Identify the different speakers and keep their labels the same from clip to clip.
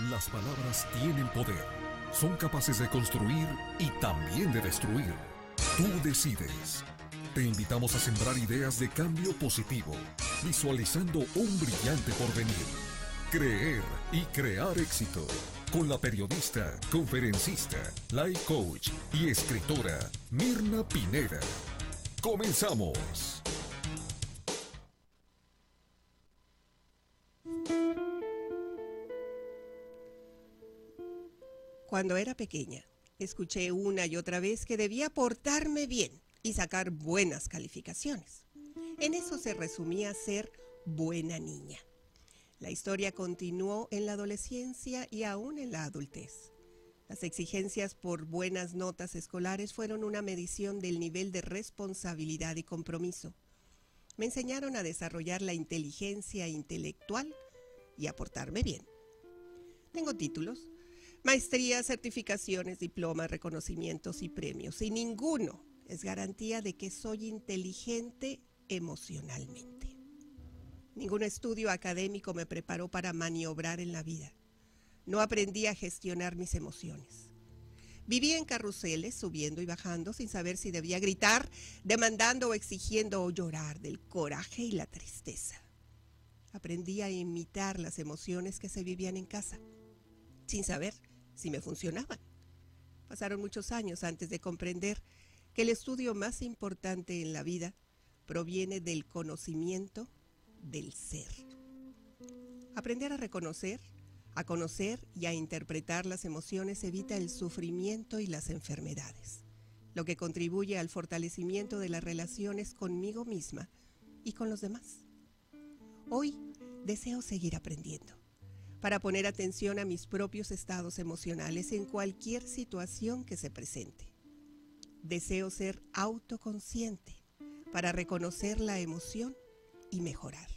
Speaker 1: Las palabras tienen poder. Son capaces de construir y también de destruir. Tú decides. Te invitamos a sembrar ideas de cambio positivo, visualizando un brillante porvenir. Creer y crear éxito. Con la periodista, conferencista, life coach y escritora Mirna Pineda. Comenzamos.
Speaker 2: Cuando era pequeña, escuché una y otra vez que debía portarme bien y sacar buenas calificaciones. En eso se resumía ser buena niña. La historia continuó en la adolescencia y aún en la adultez. Las exigencias por buenas notas escolares fueron una medición del nivel de responsabilidad y compromiso. Me enseñaron a desarrollar la inteligencia intelectual y a portarme bien. Tengo títulos, maestrías, certificaciones, diplomas, reconocimientos y premios, y ninguno es garantía de que soy inteligente emocionalmente. Ningún estudio académico me preparó para maniobrar en la vida. No aprendí a gestionar mis emociones. Viví en carruseles, subiendo y bajando, sin saber si debía gritar, demandando o exigiendo o llorar del coraje y la tristeza. Aprendí a imitar las emociones que se vivían en casa, sin saber si me funcionaban. Pasaron muchos años antes de comprender que el estudio más importante en la vida proviene del conocimiento del ser. Aprender a reconocer, a conocer y a interpretar las emociones evita el sufrimiento y las enfermedades, lo que contribuye al fortalecimiento de las relaciones conmigo misma y con los demás. Hoy deseo seguir aprendiendo para poner atención a mis propios estados emocionales en cualquier situación que se presente. Deseo ser autoconsciente para reconocer la emoción y mejorar.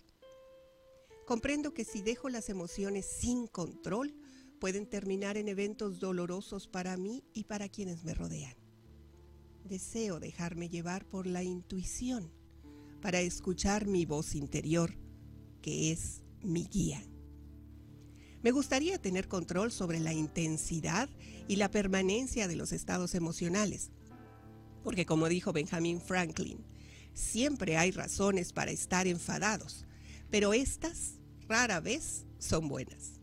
Speaker 2: Comprendo que si dejo las emociones sin control, pueden terminar en eventos dolorosos para mí y para quienes me rodean. Deseo dejarme llevar por la intuición para escuchar mi voz interior, que es mi guía. Me gustaría tener control sobre la intensidad y la permanencia de los estados emocionales, porque como dijo Benjamin Franklin, siempre hay razones para estar enfadados, pero estas rara vez son buenas.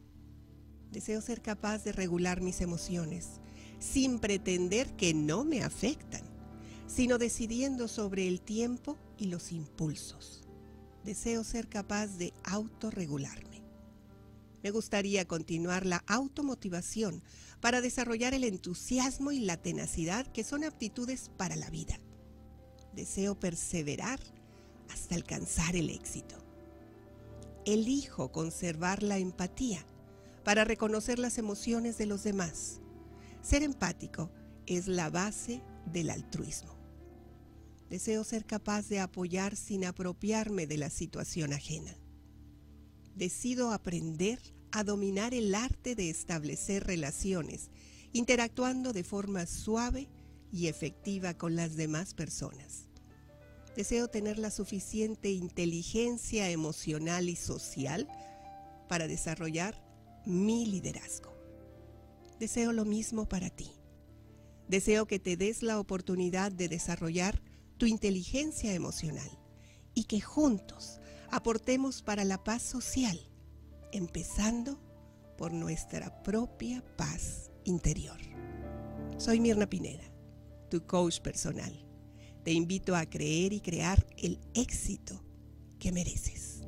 Speaker 2: Deseo ser capaz de regular mis emociones sin pretender que no me afectan, sino decidiendo sobre el tiempo y los impulsos. Deseo ser capaz de autorregularme. Me gustaría continuar la automotivación para desarrollar el entusiasmo y la tenacidad que son aptitudes para la vida. Deseo perseverar hasta alcanzar el éxito elijo conservar la empatía para reconocer las emociones de los demás. Ser empático es la base del altruismo. Deseo ser capaz de apoyar sin apropiarme de la situación ajena. Decido aprender a dominar el arte de establecer relaciones, interactuando de forma suave y efectiva con las demás personas. Deseo tener la suficiente inteligencia emocional y social para desarrollar mi liderazgo. Deseo lo mismo para ti. Deseo que te des la oportunidad de desarrollar tu inteligencia emocional y que juntos aportemos para la paz social, empezando por nuestra propia paz interior. Soy Mirna Pineda, tu coach personal te invito a creer y crear el éxito que mereces.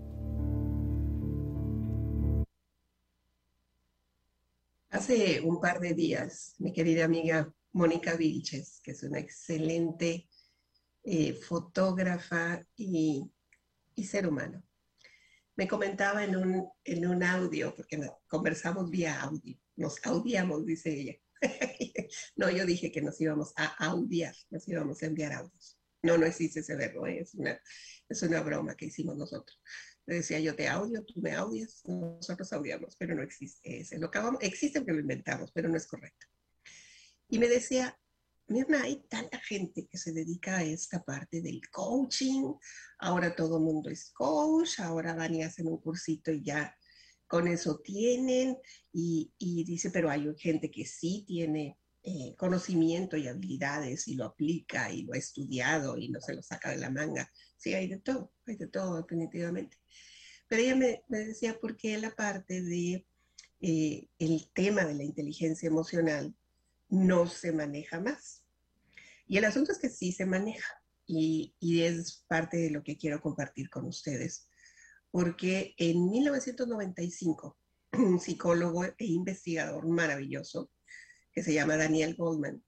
Speaker 2: Hace un par de días, mi querida amiga Mónica Vilches, que es una excelente eh, fotógrafa y, ser humano, me comentaba en un, en un audio, porque conversamos vía audio, nos audiamos, dice ella, no, yo dije que nos íbamos a audiar, nos íbamos a enviar audios. No, no existe ese verbo, ¿eh? es, una, es una broma que hicimos nosotros. Le decía yo te audio, tú me audias, nosotros audiamos, pero no existe ese. Lo acabamos, existe porque lo inventamos, pero no es correcto. Y me decía, Mirna, hay tanta gente que se dedica a esta parte del coaching, ahora todo el mundo es coach, ahora van y hacen un cursito y ya con eso tienen y, dice, pero hay gente que sí tiene eh, conocimiento y habilidades y lo aplica y lo ha estudiado y no se lo saca de la manga. Sí, hay de todo, hay de todo definitivamente. Pero ella me, decía por qué la parte de eh, el tema de la inteligencia emocional no se maneja más. Y el asunto es que sí se maneja y, es parte de lo que quiero compartir con ustedes porque en 1995 un psicólogo e investigador maravilloso que se llama Daniel Goldman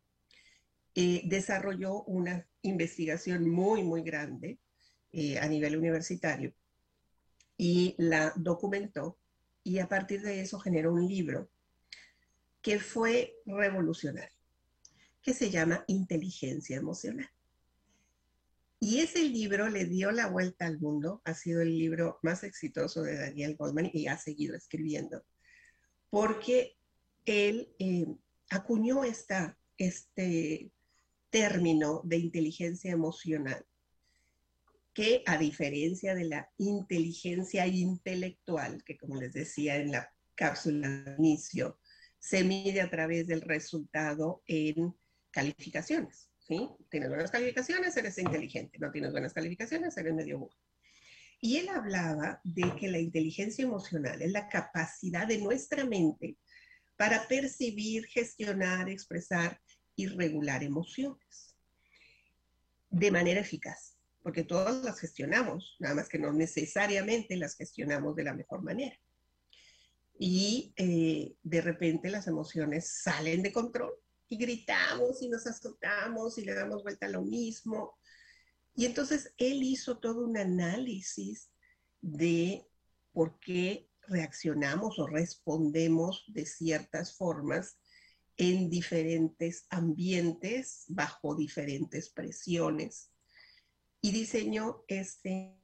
Speaker 2: eh, desarrolló una investigación muy, muy grande eh, a nivel universitario y la documentó y a partir de eso generó un libro que fue revolucionario, que se llama Inteligencia Emocional. Y ese libro le dio la vuelta al mundo, ha sido el libro más exitoso de Daniel Goldman y ha seguido escribiendo, porque él eh, acuñó esta, este término de inteligencia emocional, que a diferencia de la inteligencia intelectual, que como les decía en la cápsula de inicio, se mide a través del resultado en calificaciones. Tienes buenas calificaciones, eres inteligente. No tienes buenas calificaciones, eres medio burro. Y él hablaba de que la inteligencia emocional es la capacidad de nuestra mente para percibir, gestionar, expresar y regular emociones de manera eficaz, porque todas las gestionamos, nada más que no necesariamente las gestionamos de la mejor manera. Y eh, de repente las emociones salen de control y gritamos y nos azotamos y le damos vuelta a lo mismo. Y entonces él hizo todo un análisis de por qué reaccionamos o respondemos de ciertas formas en diferentes ambientes, bajo diferentes presiones. Y diseñó este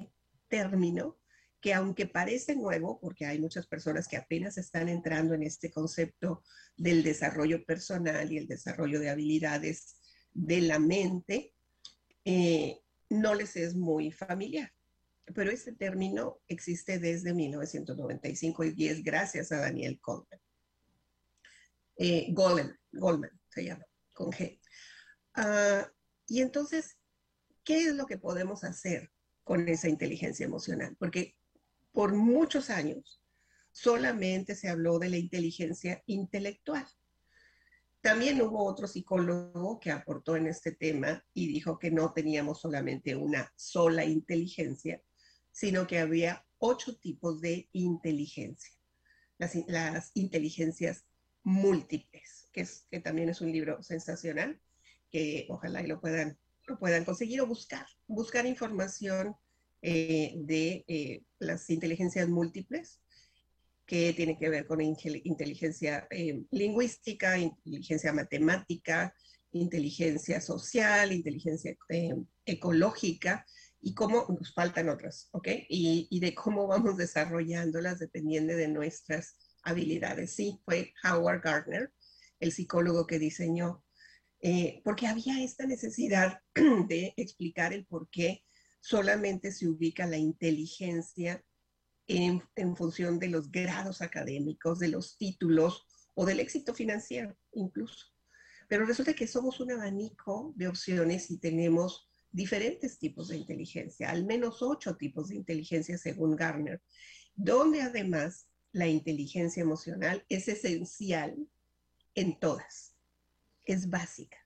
Speaker 2: término que aunque parece nuevo, porque hay muchas personas que apenas están entrando en este concepto del desarrollo personal y el desarrollo de habilidades de la mente, eh, no les es muy familiar. Pero este término existe desde 1995 y es gracias a Daniel Goldman. Eh, Goldman, Goldman se llama, con G. Ah, y entonces, ¿qué es lo que podemos hacer con esa inteligencia emocional? Porque por muchos años solamente se habló de la inteligencia intelectual. También hubo otro psicólogo que aportó en este tema y dijo que no teníamos solamente una sola inteligencia, sino que había ocho tipos de inteligencia. Las, inteligencias múltiples, que, también es un libro sensacional, que ojalá lo puedan, lo puedan conseguir o buscar, buscar información eh, de eh, las inteligencias múltiples, que tiene que ver con inteligencia eh, lingüística, inteligencia matemática, inteligencia social, inteligencia ecológica y cómo nos faltan otras, ¿ok? Y, y, de cómo vamos desarrollándolas dependiendo de nuestras habilidades. Sí, fue Howard Gardner, el psicólogo que diseñó, porque había esta necesidad de explicar el por qué solamente se ubica la inteligencia en, función de los grados académicos, de los títulos o del éxito financiero incluso. Pero resulta que somos un abanico de opciones y tenemos diferentes tipos de inteligencia, al menos ocho tipos de inteligencia según Garner, donde además la inteligencia emocional es esencial en todas, es básica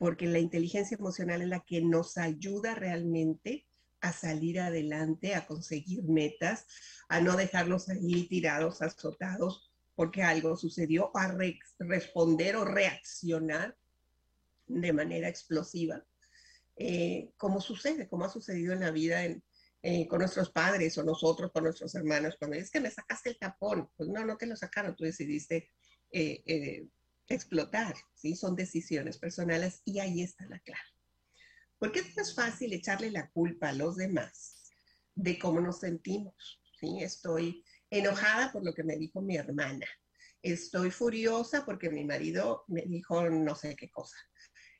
Speaker 2: porque la inteligencia emocional es la que nos ayuda realmente a salir adelante, a conseguir metas, a no dejarlos ahí tirados, azotados, porque algo sucedió, a responder o reaccionar de manera explosiva, eh, como sucede, como ha sucedido en la vida eh, con nuestros padres o nosotros con nuestros hermanos, cuando es que me sacaste el tapón, pues no, no te lo sacaron, tú decidiste eh, explotar, ¿sí? Son decisiones personales y ahí está la clave. Porque es más fácil echarle la culpa a los demás de cómo nos sentimos, ¿sí? Estoy enojada por lo que me dijo mi hermana. Estoy furiosa porque mi marido me dijo no sé qué cosa.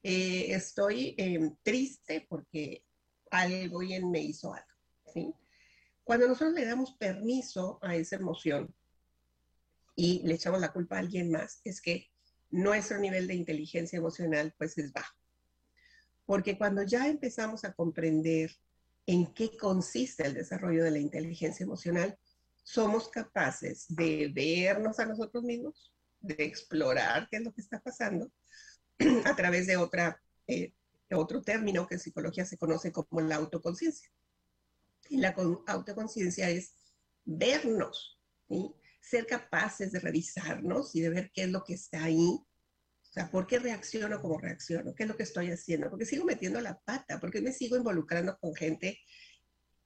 Speaker 2: Eh, estoy em, triste porque alguien me hizo algo, ¿sí? Cuando nosotros le damos permiso a esa emoción, y le echamos la culpa a alguien más, es que nuestro nivel de inteligencia emocional pues es bajo. Porque cuando ya empezamos a comprender en qué consiste el desarrollo de la inteligencia emocional, somos capaces de vernos a nosotros mismos, de explorar qué es lo que está pasando a través de otra, eh, otro término que en psicología se conoce como la autoconciencia. Y la autoconciencia es vernos, ser capaces de revisarnos y de ver qué es lo que está ahí o sea, ¿por qué reacciono como reacciono? ¿Qué es lo que estoy haciendo? ¿Por qué sigo metiendo la pata? ¿Por qué me sigo involucrando con gente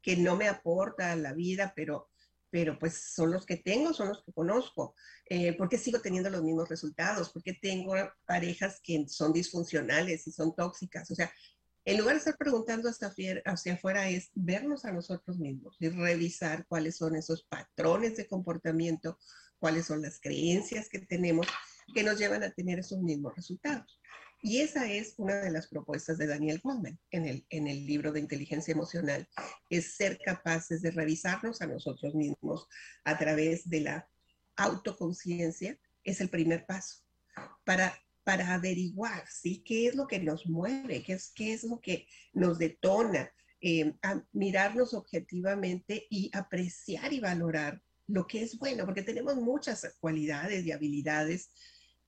Speaker 2: que no me aporta a la vida, pero, pero pues son los que tengo, son los que conozco? Eh, ¿Por qué sigo teniendo los mismos resultados? ¿Por qué tengo parejas que son disfuncionales y son tóxicas? O sea, en lugar de estar preguntando hacia, hacia afuera es vernos a nosotros mismos y revisar cuáles son esos patrones de comportamiento, cuáles son las creencias que tenemos que nos llevan a tener esos mismos resultados. Y esa es una de las propuestas de Daniel Goldman en el, en el libro de inteligencia emocional, es ser capaces de revisarnos a nosotros mismos a través de la autoconciencia, es el primer paso para, para averiguar, ¿sí? ¿Qué es lo que nos mueve? ¿Qué es, qué es lo que nos detona? Eh, mirarnos objetivamente y apreciar y valorar lo que es bueno, porque tenemos muchas cualidades y habilidades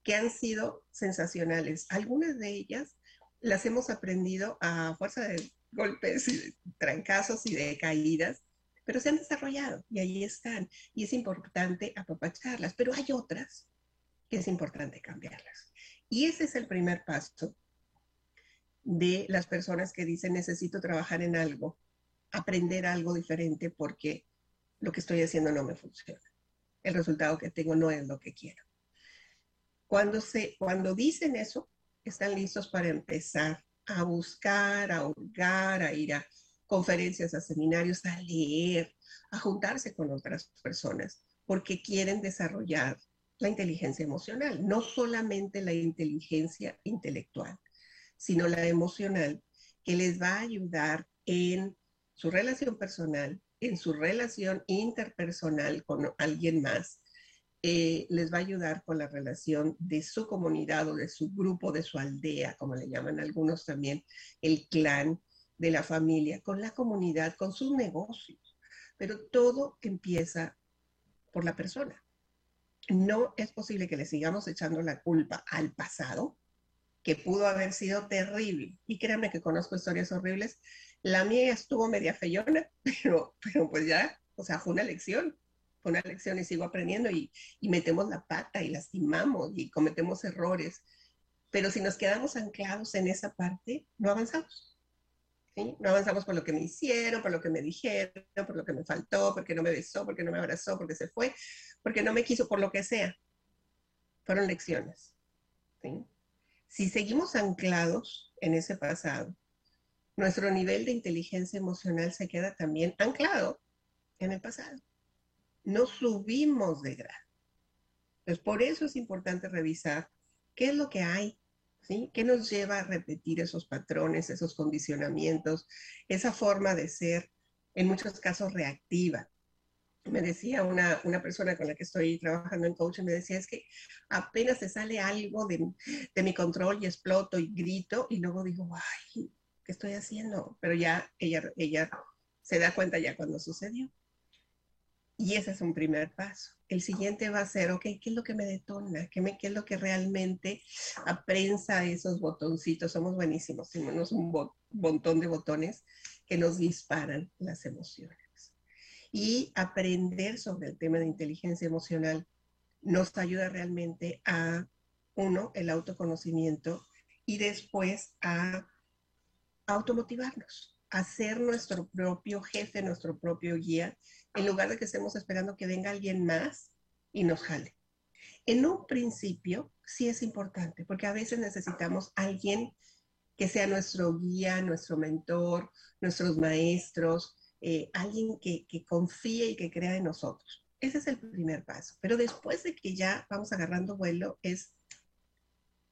Speaker 2: que han sido sensacionales. Algunas de ellas las hemos aprendido a fuerza de golpes y de trancazos y de caídas, pero se han desarrollado y ahí están. Y es importante apapacharlas, pero hay otras que es importante cambiarlas. Y ese es el primer paso de las personas que dicen necesito trabajar en algo, aprender algo diferente porque lo que estoy haciendo no me funciona. El resultado que tengo no es lo que quiero. Cuando, se, cuando dicen eso, están listos para empezar a buscar, a hurgar, a ir a conferencias, a seminarios, a leer, a juntarse con otras personas, porque quieren desarrollar la inteligencia emocional, no solamente la inteligencia intelectual, sino la emocional, que les va a ayudar en su relación personal, en su relación interpersonal con alguien más, eh, les va a ayudar con la relación de su comunidad o de su grupo, de su aldea, como le llaman algunos también, el clan de la familia, con la comunidad, con sus negocios. Pero todo empieza por la persona. No es posible que le sigamos echando la culpa al pasado, que pudo haber sido terrible. Y créanme que conozco historias horribles. La mía estuvo media feyona, pero, pero pues ya, o sea, fue una lección una lección y sigo aprendiendo y, metemos la pata y lastimamos y cometemos errores. Pero si nos quedamos anclados en esa parte, no avanzamos. No avanzamos por lo que me hicieron, por lo que me dijeron, por lo que me faltó, porque no me besó, porque no me abrazó, porque se fue, porque no me quiso, por lo que sea. Fueron lecciones. Si seguimos anclados en ese pasado, nuestro nivel de inteligencia emocional se queda también anclado en el pasado no subimos de grado. Entonces, por eso es importante revisar qué es lo que hay, ¿Qué nos lleva a repetir esos patrones, esos condicionamientos, esa forma de ser, en muchos casos reactiva? Me decía una, persona con la que estoy trabajando en coaching, me decía, es que apenas se sale algo de, de mi control y exploto y grito y luego digo, ay, ¿qué estoy haciendo? Pero ya ella, ella se da cuenta ya cuando sucedió. Y ese es un primer paso. El siguiente va a ser, ok, ¿qué es lo que me detona? ¿Qué, me, qué es lo que realmente aprensa esos botoncitos? Somos buenísimos, tenemos un montón de botones que nos disparan las emociones. Y aprender sobre el tema de inteligencia emocional nos ayuda realmente a, uno, el autoconocimiento y después a automotivarnos a ser nuestro propio jefe, nuestro propio guía en lugar de que estemos esperando que venga alguien más y nos jale. En un principio sí es importante, porque a veces necesitamos alguien que sea nuestro guía, nuestro mentor, nuestros maestros, eh, alguien que, que confíe y que crea en nosotros. Ese es el primer paso. Pero después de que ya vamos agarrando vuelo, es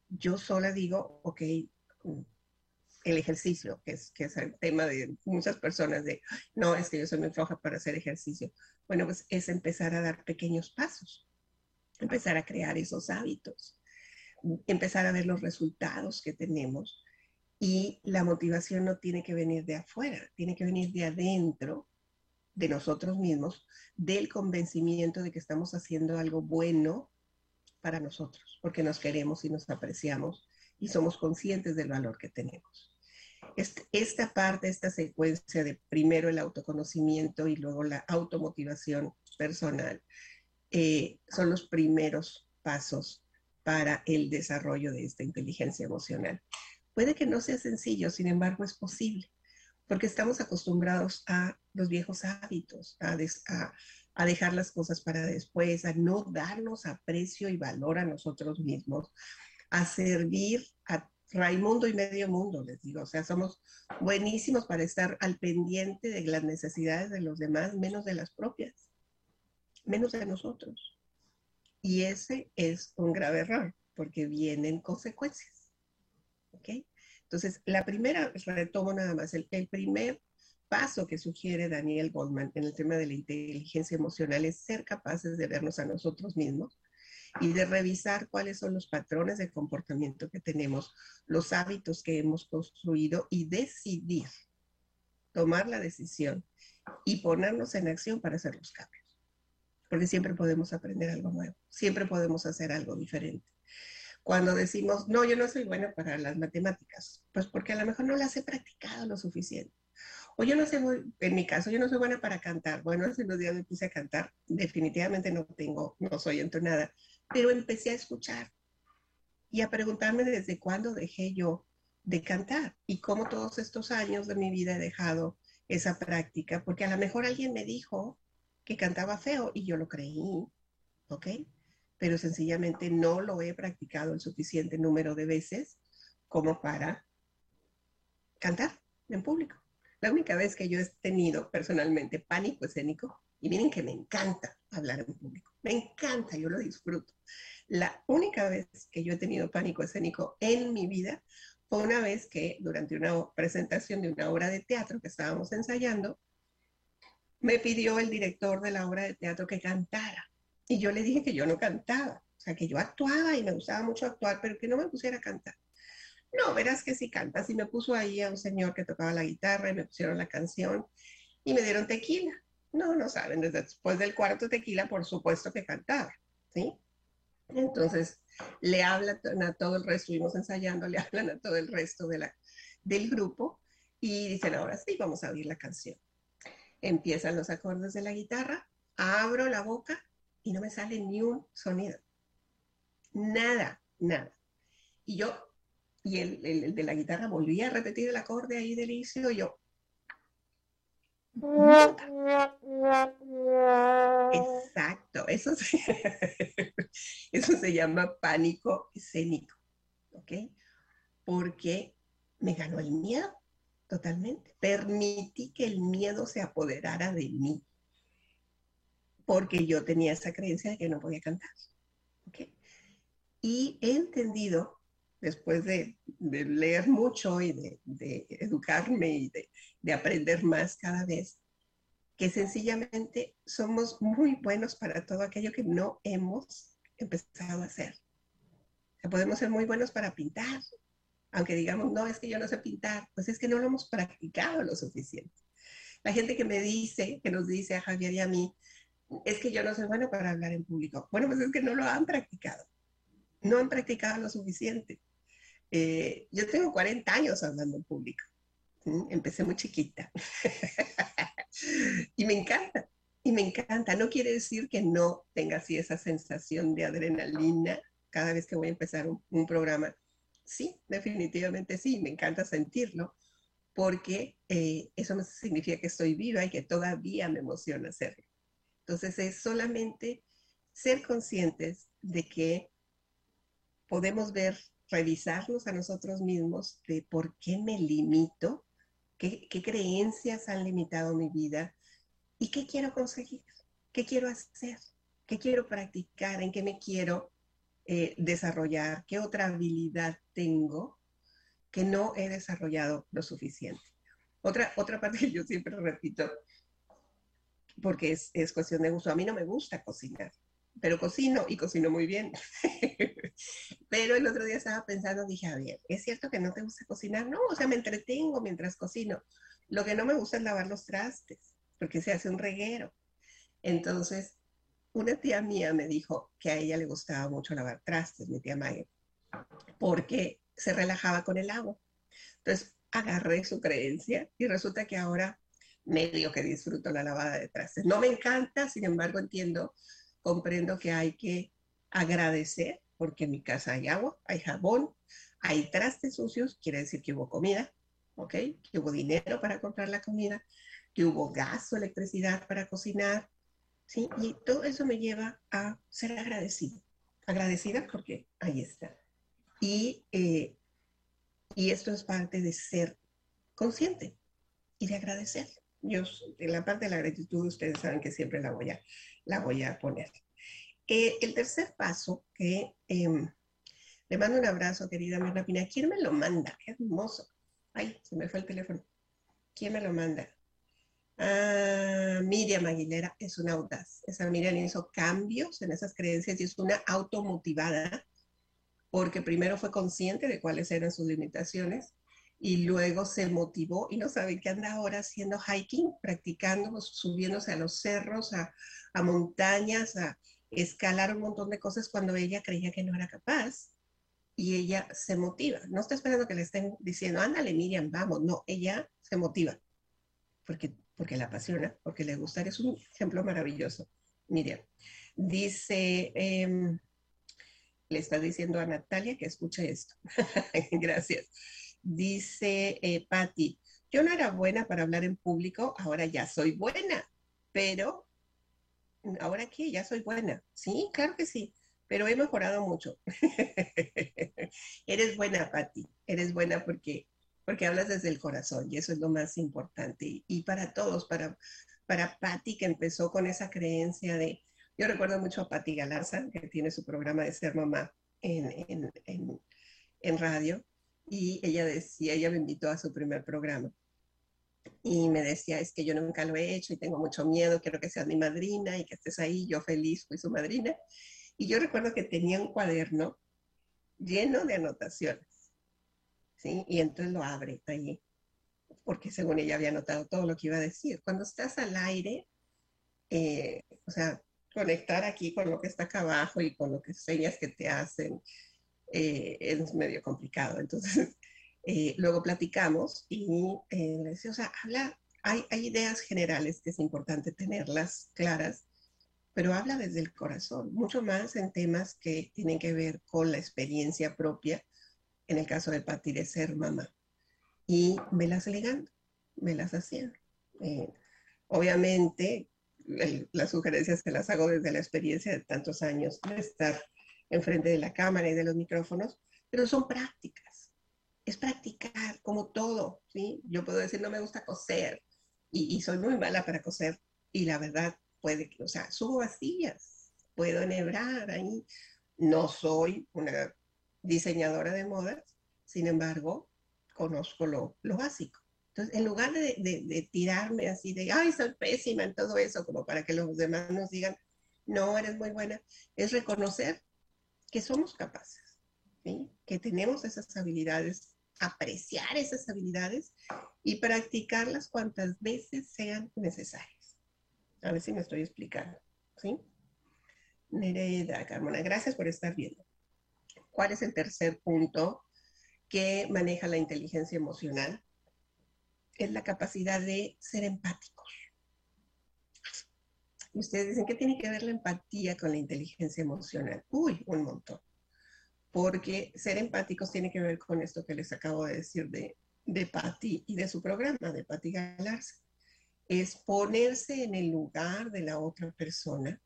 Speaker 2: yo sola digo, ok, el ejercicio, que es, que es el tema de muchas personas de, no, es que yo soy muy floja para hacer ejercicio. Bueno, pues es empezar a dar pequeños pasos. empezar a crear esos hábitos, empezar a ver los resultados que tenemos. Y la motivación no tiene que venir de afuera, tiene que venir de adentro, de nosotros mismos, del convencimiento de que estamos haciendo algo bueno para nosotros, porque nos queremos y nos apreciamos y somos conscientes del valor que tenemos. Esta parte, esta secuencia de primero el autoconocimiento y luego la automotivación personal, eh, son los primeros pasos para el desarrollo de esta inteligencia emocional. Puede que no sea sencillo, sin embargo es posible, porque estamos acostumbrados a los viejos hábitos, a, a dejar las cosas para después, a no darnos aprecio y valor a nosotros mismos, a servir a Raimundo y medio mundo, les digo. O sea, somos buenísimos para estar al pendiente de las necesidades de los demás, menos de las propias, menos de nosotros. Y ese es un grave error, porque vienen consecuencias. ¿Ok? Entonces, la primera, retomo nada más, el, el primer paso que sugiere Daniel Goldman en el tema de la inteligencia emocional es ser capaces de vernos a nosotros mismos y de revisar cuáles son los patrones de comportamiento que tenemos, los hábitos que hemos construido y decidir, tomar la decisión y ponernos en acción para hacer los cambios. Porque siempre podemos aprender algo nuevo, siempre podemos hacer algo diferente. Cuando decimos, no, yo no soy bueno para las matemáticas, pues porque a lo mejor no las he practicado lo suficiente. O yo no sé, en mi caso, yo no soy buena para cantar. Bueno, hace unos días me puse a cantar. Definitivamente no tengo, no soy entonada pero empecé a escuchar y a preguntarme desde cuándo dejé yo de cantar y cómo todos estos años de mi vida he dejado esa práctica, porque a lo mejor alguien me dijo que cantaba feo y yo lo creí, ¿ok? Pero sencillamente no lo he practicado el suficiente número de veces como para cantar en público. La única vez que yo he tenido personalmente pánico escénico, y miren que me encanta hablar en público, me encanta, yo lo disfruto. La única vez que yo he tenido pánico escénico en mi vida fue una vez que durante una presentación de una obra de teatro que estábamos ensayando, me pidió el director de la obra de teatro que cantara. Y yo le dije que yo no cantaba, o sea, que yo actuaba y me gustaba mucho actuar, pero que no me pusiera a cantar. No, verás que sí cantas. Y me puso ahí a un señor que tocaba la guitarra y me pusieron la canción y me dieron tequila. No, no saben, después del cuarto tequila, por supuesto que cantaba, ¿sí? Entonces, le hablan a todo el resto, estuvimos ensayando, le hablan a todo el resto de la, del grupo y dicen, ahora sí, vamos a oír la canción. Empiezan los acordes de la guitarra, abro la boca y no me sale ni un sonido. Nada, nada. Y yo, y el, el de la guitarra volvía a repetir el acorde ahí del inicio, yo, Exacto, eso se, eso se llama pánico escénico, ¿ok? Porque me ganó el miedo totalmente. Permití que el miedo se apoderara de mí, porque yo tenía esa creencia de que no podía cantar, ¿ok? Y he entendido después de, leer mucho y de, educarme y de, aprender más cada vez, que sencillamente somos muy buenos para todo aquello que no hemos empezado a hacer. podemos ser muy buenos para pintar, aunque digamos, no, es que yo no sé pintar, pues es que no lo hemos practicado lo suficiente. La gente que me dice, que nos dice a Javier y a mí, es que yo no soy bueno para hablar en público. Bueno, pues es que no lo han practicado. No han practicado lo suficiente. Eh, yo tengo 40 años hablando en público. Empecé muy chiquita. y me encanta, y me encanta. No quiere decir que no tenga así esa sensación de adrenalina cada vez que voy a empezar un, programa. Sí, definitivamente sí, me encanta sentirlo, porque eh, eso significa que estoy viva y que todavía me emociona hacerlo. Entonces es solamente ser conscientes de que podemos ver revisarnos a nosotros mismos de por qué me limito, qué, creencias han limitado mi vida y qué quiero conseguir, qué quiero hacer, qué quiero practicar, en qué me quiero eh, desarrollar, qué otra habilidad tengo que no he desarrollado lo suficiente. Otra, otra parte que yo siempre repito, porque es, es cuestión de gusto, a mí no me gusta cocinar, pero cocino y cocino muy bien. pero el otro día estaba pensando, dije, a ver, ¿es cierto que no te gusta cocinar? No, o sea, me entretengo mientras cocino. Lo que no me gusta es lavar los trastes, porque se hace un reguero. Entonces, una tía mía me dijo que a ella le gustaba mucho lavar trastes, mi tía Maya, porque se relajaba con el agua. Entonces, agarré su creencia y resulta que ahora medio que disfruto la lavada de trastes. No me encanta, sin embargo, entiendo, comprendo que hay que agradecer, porque en mi casa hay agua, hay jabón, hay trastes sucios, quiere decir que hubo comida, ¿ok? Que hubo dinero para comprar la comida, que hubo gas o electricidad para cocinar, ¿sí? Y todo eso me lleva a ser agradecida. Agradecida porque ahí está. Y, eh, y esto es parte de ser consciente y de agradecer. Yo, en la parte de la gratitud, ustedes saben que siempre la voy a, la voy a poner. Eh, el tercer paso, que em, le mando un abrazo, querida Mirna Pina. ¿Quién me lo manda? Qué hermoso. Ay, se me fue el teléfono. ¿Quién me lo manda? Ah, Miriam Aguilera es una audaz. Esa Miriam hizo cambios en esas creencias y es una automotivada porque primero fue consciente de cuáles eran sus limitaciones y luego se motivó y no sabe qué anda ahora haciendo hiking, practicando, subiéndose a los cerros, a, a montañas, a escalar un montón de cosas cuando ella creía que no era capaz y ella se motiva. No está esperando que le estén diciendo, ándale, Miriam, vamos. No, ella se motiva porque, porque la apasiona, porque le gusta. Es un ejemplo maravilloso, Miriam. Dice, em, le está diciendo a Natalia que escuche esto. Gracias. Dice eh, Patti, yo no era buena para hablar en público, ahora ya soy buena, pero ahora qué, ya soy buena. Sí, claro que sí pero he mejorado mucho. eres buena, Patti, eres buena porque, porque hablas desde el corazón y eso es lo más importante. Y, para todos, para, para Patti que empezó con esa creencia de, yo recuerdo mucho a Patti Galarza, que tiene su programa de ser mamá en, en, en radio, y ella decía, ella me invitó a su primer programa y me decía, es que yo nunca lo he hecho y tengo mucho miedo, quiero que seas mi madrina y que estés ahí, yo feliz fui su madrina. Y yo recuerdo que tenía un cuaderno lleno de anotaciones, ¿sí? Y entonces lo abre ahí, porque según ella había anotado todo lo que iba a decir. Cuando estás al aire, eh, o sea, conectar aquí con lo que está acá abajo y con lo que señas que te hacen, eh, es medio complicado. Entonces, eh, luego platicamos y le decía, o sea, habla, hay, hay ideas generales que es importante tenerlas claras pero habla desde el corazón, mucho más en temas que tienen que ver con la experiencia propia, en el caso de Pati de ser mamá. Y me las ligando, me las hacían. Eh, obviamente, las sugerencias que las hago desde la experiencia de tantos años de estar enfrente de la cámara y de los micrófonos, pero son prácticas. Es practicar como todo, ¿sí? Yo puedo decir, no me gusta coser y, y soy muy mala para coser y la verdad puede, o sea, subo vasijas, puedo enhebrar ahí. No soy una diseñadora de modas, sin embargo, conozco lo, lo básico. Entonces, en lugar de, de, tirarme así de, ay, soy pésima en todo eso, como para que los demás nos digan, no, eres muy buena, es reconocer que somos capaces, que tenemos esas habilidades, apreciar esas habilidades y practicarlas cuantas veces sean necesarias. A ver si me estoy explicando. ¿Sí? Nereda Carmona, gracias por estar viendo. ¿Cuál es el tercer punto que maneja la inteligencia emocional? Es la capacidad de ser empáticos. Ustedes dicen, ¿qué tiene que ver la empatía con la inteligencia emocional? Uy, un montón. Porque ser empáticos tiene que ver con esto que les acabo de decir de, de Patti y de su programa, de Patti Galarza es ponerse en el lugar de la otra persona.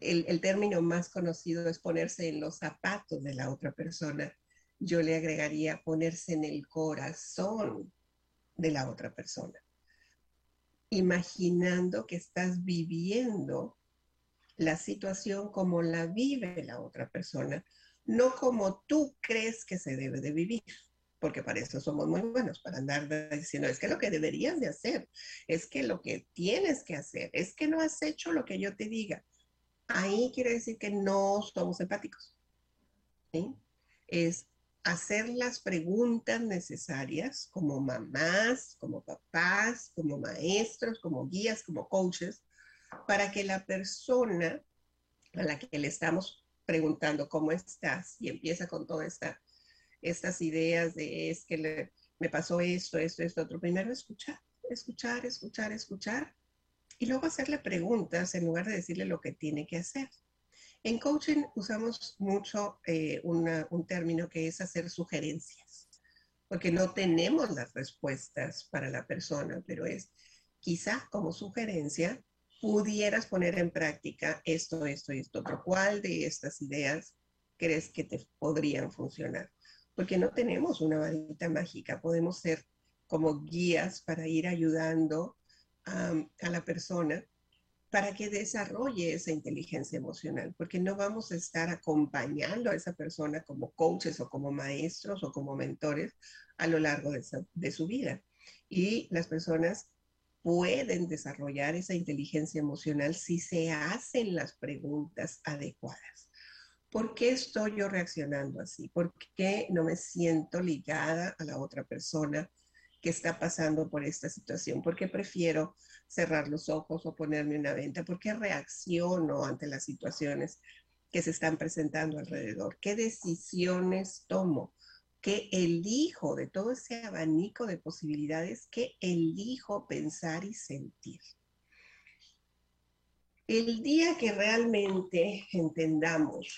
Speaker 2: El, término más conocido es ponerse en los zapatos de la otra persona. Yo le agregaría ponerse en el corazón de la otra persona. Imaginando que estás viviendo la situación como la vive la otra persona, no como tú crees que se debe de vivir porque para eso somos muy buenos, para andar diciendo, es que lo que deberías de hacer, es que lo que tienes que hacer, es que no has hecho lo que yo te diga. ahí quiere decir que no somos empáticos. Es hacer las preguntas necesarias como mamás, como papás, como maestros, como guías, como coaches, para que la persona a la que le estamos preguntando cómo estás y empieza con todas esta, estas ideas de es que me pasó esto, esto, esto, otro. Primero escuchar, escuchar, escuchar, escuchar y luego hacerle preguntas en lugar de decirle lo que tiene que hacer. En coaching usamos mucho eh, un término que es hacer sugerencias, porque no tenemos las respuestas para la persona, pero es quizá como sugerencia pudieras poner en práctica esto, esto y esto. ¿Pero cuál de estas ideas crees que te podrían funcionar? Porque no tenemos una varita mágica, podemos ser como guías para ir ayudando a la persona para que desarrolle esa inteligencia emocional, porque no vamos a estar acompañando a esa persona como coaches o como maestros o como mentores a lo largo de, su vida. Y las personas pueden desarrollar esa inteligencia emocional si se hacen las preguntas adecuadas. ¿Por qué estoy yo reaccionando así? ¿Por qué no me siento ligada a la otra persona que está pasando por esta situación? ¿Por qué prefiero cerrar los ojos o ponerme una venta? ¿Por qué reacciono ante las situaciones que se están presentando alrededor? ¿Qué decisiones tomo? que elijo de todo ese abanico de posibilidades que elijo pensar y sentir. El día que realmente entendamos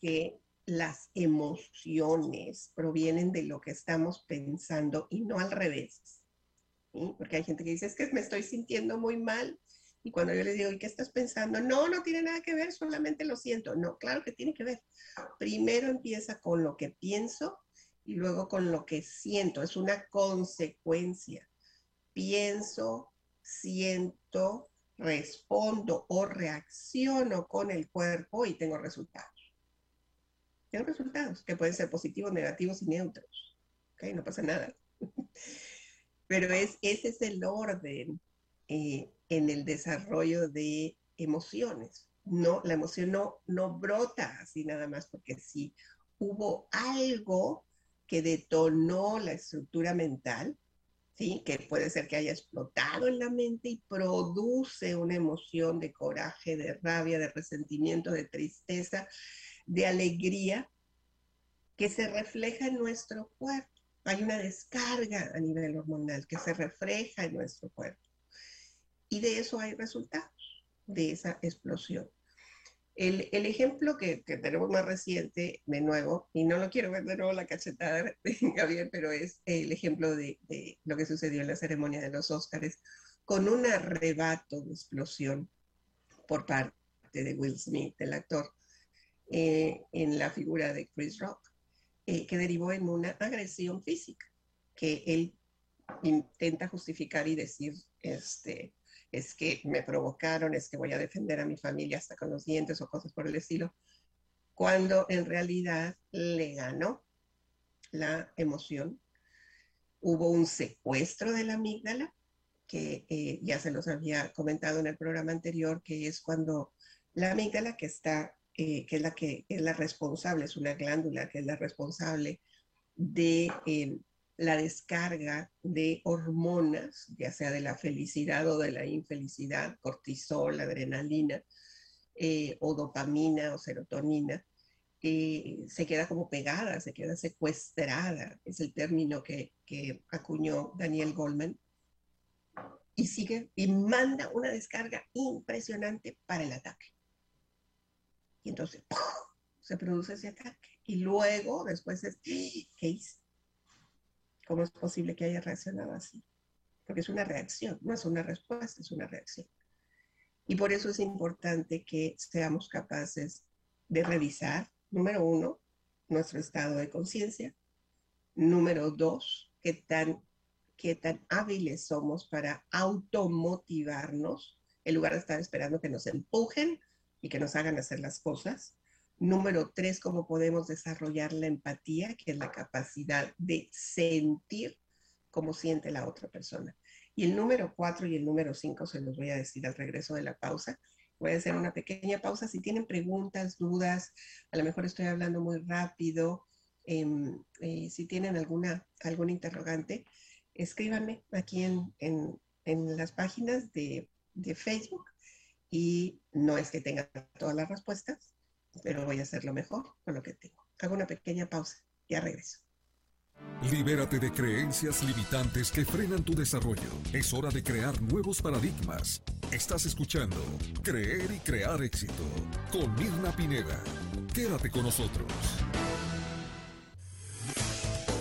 Speaker 2: que las emociones provienen de lo que estamos pensando y no al revés, porque hay gente que dice, es que me estoy sintiendo muy mal, y cuando yo les digo, ¿y qué estás pensando? No, no tiene nada que ver, solamente lo siento. No, claro que tiene que ver. Primero empieza con lo que pienso y luego con lo que siento. Es una consecuencia. Pienso, siento, respondo o reacciono con el cuerpo y tengo resultados. Tengo resultados que pueden ser positivos, negativos y neutros. ¿Okay? No pasa nada. Pero es, ese es el orden eh, en el desarrollo de emociones. No, la emoción no, no brota así nada más porque si hubo algo que detonó la estructura mental, ¿sí? que puede ser que haya explotado en la mente y produce una emoción de coraje, de rabia, de resentimiento, de tristeza, de alegría, que se refleja en nuestro cuerpo. Hay una descarga a nivel hormonal que se refleja en nuestro cuerpo. Y de eso hay resultados, de esa explosión. El, ejemplo que, tenemos más reciente, de nuevo, y no lo quiero ver de nuevo la cachetada de Gabriel, pero es el ejemplo de, lo que sucedió en la ceremonia de los Óscares, con un arrebato de explosión por parte de Will Smith, el actor, eh, en la figura de Chris Rock, eh, que derivó en una agresión física, que él intenta justificar y decir, este, es que me provocaron, es que voy a defender a mi familia hasta con los dientes o cosas por el estilo, cuando en realidad le ganó la emoción. Hubo un secuestro de la amígdala, que eh, ya se los había comentado en el programa anterior, que es cuando la amígdala que está, eh, que es la que es la responsable, es una glándula que es la responsable de eh, la descarga de hormonas, ya sea de la felicidad o de la infelicidad, cortisol, adrenalina, eh, o dopamina o serotonina, se queda como pegada, se queda secuestrada, es el término que, acuñó Daniel Goldman, y sigue y manda una descarga impresionante para el ataque. Y entonces se produce ese ataque. Y luego, después es, ¿qué hice? ¿Cómo es posible que haya reaccionado así? Porque es una reacción, no es una respuesta, es una reacción. Y por eso es importante que seamos capaces de revisar, número uno, nuestro estado de conciencia. Número dos, qué tan, qué tan hábiles somos para automotivarnos en lugar de estar esperando que nos empujen y que nos hagan hacer las cosas. Número tres, cómo podemos desarrollar la empatía, que es la capacidad de sentir cómo siente la otra persona. Y el número cuatro y el número cinco se los voy a decir al regreso de la pausa, Voy a hacer una pequeña pausa. Si tienen preguntas, dudas, a lo mejor estoy hablando muy rápido. Em, eh, si tienen alguna, algún interrogante, escríbanme aquí en, en, las páginas de, de Facebook y no es que tenga todas las respuestas, pero voy a hacer lo mejor con lo que tengo. Hago una pequeña pausa. Ya regreso.
Speaker 1: Libérate de creencias limitantes que frenan tu desarrollo. Es hora de crear nuevos paradigmas. Estás escuchando Creer y Crear Éxito con Mirna Pineda. Quédate con nosotros.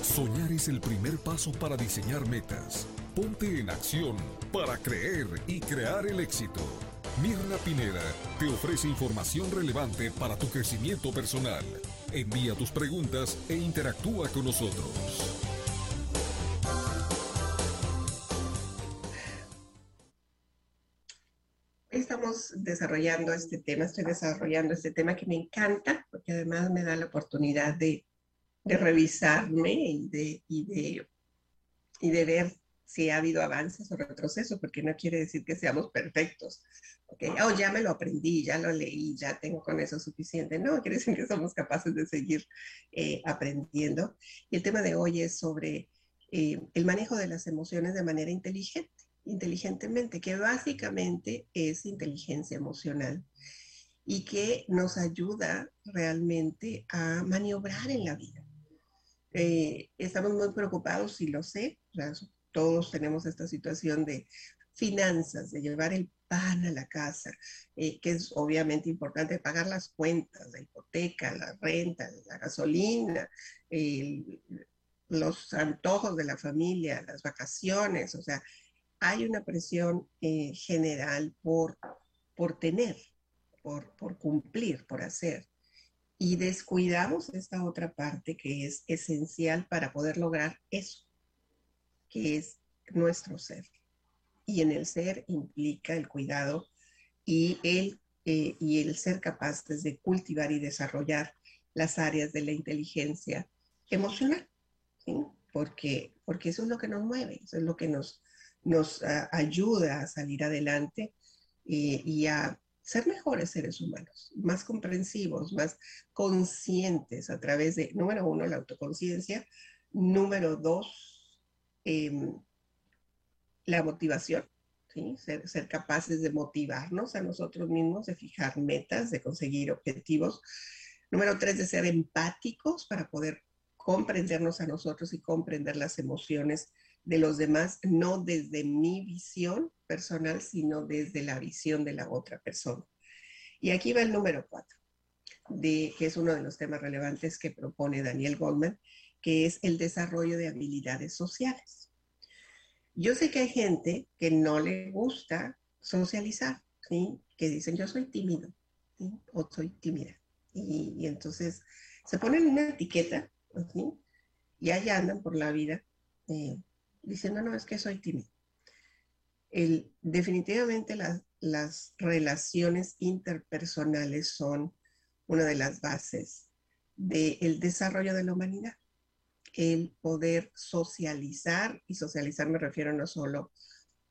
Speaker 1: Soñar es el primer paso para diseñar metas. Ponte en acción para creer y crear el éxito. Mirna Pineda te ofrece información relevante para tu crecimiento personal. Envía tus preguntas e interactúa con nosotros.
Speaker 2: Estamos desarrollando este tema, estoy desarrollando este tema que me encanta, porque además me da la oportunidad de, revisarme y de, y, de, y de ver si ha habido avances o retrocesos, porque no quiere decir que seamos perfectos. Okay. Oh, ya me lo aprendí, ya lo leí, ya tengo con eso suficiente. No, quiere decir que somos capaces de seguir eh, aprendiendo. Y el tema de hoy es sobre eh, el manejo de las emociones de manera inteligente, inteligentemente, que básicamente es inteligencia emocional y que nos ayuda realmente a maniobrar en la vida. Eh, estamos muy preocupados, y lo sé, todos tenemos esta situación de finanzas, de llevar el pan a la casa, eh, que es obviamente importante pagar las cuentas, la hipoteca, la renta, la gasolina, los antojos de la familia, las vacaciones, o sea, hay una presión eh, general por, por tener, por, por cumplir, por hacer. Y descuidamos esta otra parte que es esencial para poder lograr eso que es nuestro ser. Y en el ser implica el cuidado y el, eh, y el ser capaces de cultivar y desarrollar las áreas de la inteligencia emocional, porque, porque eso es lo que nos mueve, eso es lo que nos, nos ah, ayuda a salir adelante y, y a ser mejores seres humanos, más comprensivos, más conscientes a través de, número uno, la autoconciencia, número dos, Em, la motivación, ser, capaces de motivarnos a nosotros mismos, de fijar metas, de conseguir objetivos. Número tres, de ser empáticos para poder comprendernos a nosotros y comprender las emociones de los demás, no desde mi visión personal, sino desde la visión de la otra persona. Y aquí va el número cuatro, que es uno de los temas relevantes que propone Daniel Goldman, que es el desarrollo de habilidades sociales. Yo sé que hay gente que no le gusta socializar, ¿sí? que dicen yo soy tímido o soy tímida. Y, entonces se ponen una etiqueta ¿sí? y ahí andan por la vida eh, diciendo, no, es que soy tímido. Definitivamente las, las relaciones interpersonales son una de las bases del desarrollo de la humanidad el poder socializar, y socializar me refiero no solo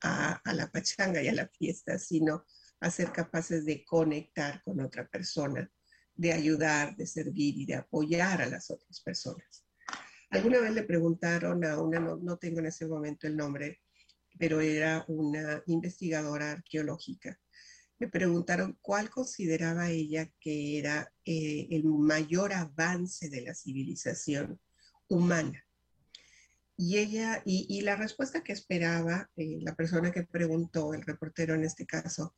Speaker 2: a, la pachanga y a la fiesta, sino a ser capaces de conectar con otra persona, de ayudar, de servir y de apoyar a las otras personas. Alguna vez le preguntaron a una, no, tengo en ese momento el nombre, pero era una investigadora arqueológica. Me preguntaron cuál consideraba ella que era eh, el mayor avance de la civilización humana. Y ella, y, la respuesta que esperaba eh, la persona que preguntó, el reportero en este caso,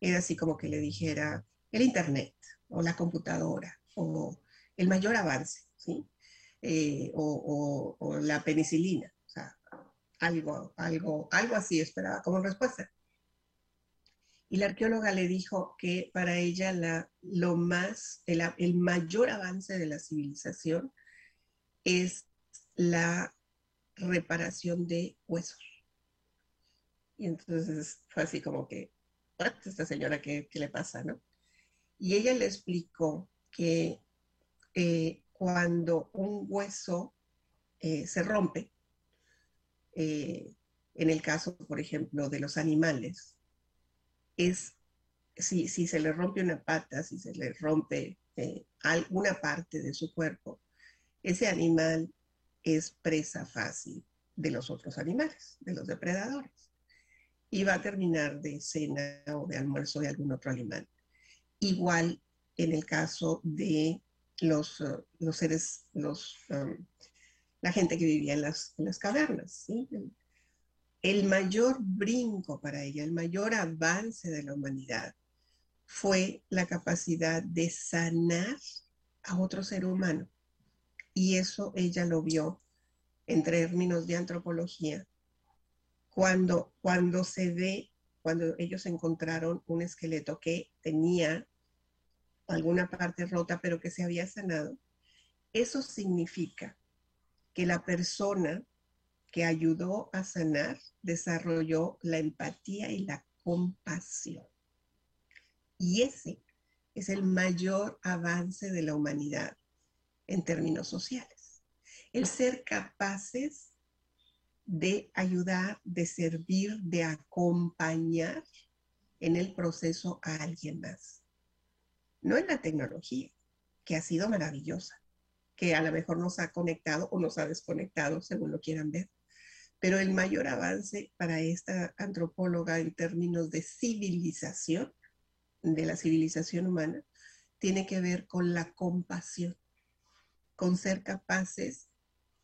Speaker 2: era así como que le dijera el Internet o la computadora o el mayor avance, ¿sí? Eh, o, o, la penicilina, o sea, algo, algo, algo así esperaba como respuesta. Y la arqueóloga le dijo que para ella la, lo más, el, el mayor avance de la civilización es la reparación de huesos. Y entonces fue así como que, esta señora qué, le pasa, no? Y ella le explicó que eh, cuando un hueso eh, se rompe, eh, en el caso, por ejemplo, de los animales, es si, si, se le rompe una pata, si se le rompe alguna parte de su cuerpo, ese animal es presa fácil de los otros animales, de los depredadores. Y va a terminar de cena o de almuerzo de algún otro animal. Igual en el caso de los, uh, los seres, los, um, la gente que vivía en las, cavernas. El mayor brinco para ella, el mayor avance de la humanidad fue la capacidad de sanar a otro ser humano. Y eso ella lo vio en términos de antropología cuando, cuando se ve, cuando ellos encontraron un esqueleto que tenía alguna parte rota pero que se había sanado, eso significa que la persona que ayudó a sanar desarrolló la empatía y la compasión. Y ese es el mayor avance de la humanidad en términos sociales. El ser capaces de ayudar, de servir, de acompañar en el proceso a alguien más. No en la tecnología, que ha sido maravillosa, que a lo mejor nos ha conectado o nos ha desconectado, según lo quieran ver. Pero el mayor avance para esta antropóloga en términos de civilización de la civilización humana tiene que ver con la compasión, con ser capaces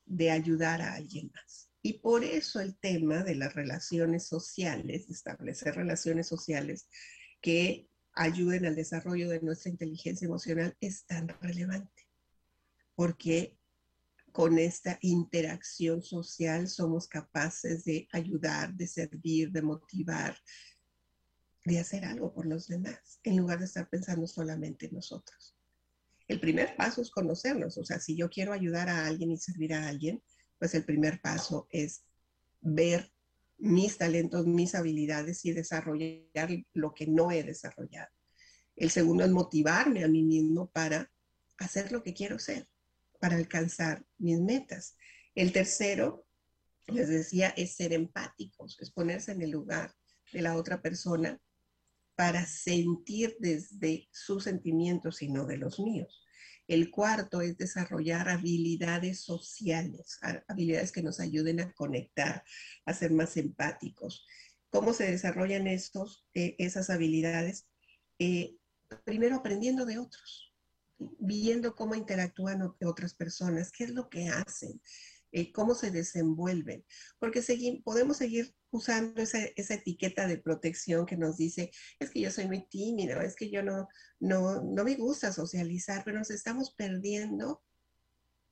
Speaker 2: de ayudar a alguien más. Y por eso el tema de las relaciones sociales, establecer relaciones sociales que ayuden al desarrollo de nuestra inteligencia emocional es tan relevante. Porque con esta interacción social somos capaces de ayudar, de servir, de motivar, de hacer algo por los demás, en lugar de estar pensando solamente en nosotros. El primer paso es conocernos, o sea, si yo quiero ayudar a alguien y servir a alguien, pues el primer paso es ver mis talentos, mis habilidades y desarrollar lo que no he desarrollado. El segundo es motivarme a mí mismo para hacer lo que quiero ser, para alcanzar mis metas. El tercero, les decía, es ser empáticos, es ponerse en el lugar de la otra persona para sentir desde sus sentimientos y no de los míos. El cuarto es desarrollar habilidades sociales, habilidades que nos ayuden a conectar, a ser más empáticos. ¿Cómo se desarrollan estos, eh, esas habilidades? Eh, primero aprendiendo de otros, viendo cómo interactúan otras personas, qué es lo que hacen, eh, cómo se desenvuelven, porque podemos seguir usando esa, etiqueta de protección que nos dice, es que yo soy muy tímido, es que yo no, no, no me gusta socializar, pero nos estamos perdiendo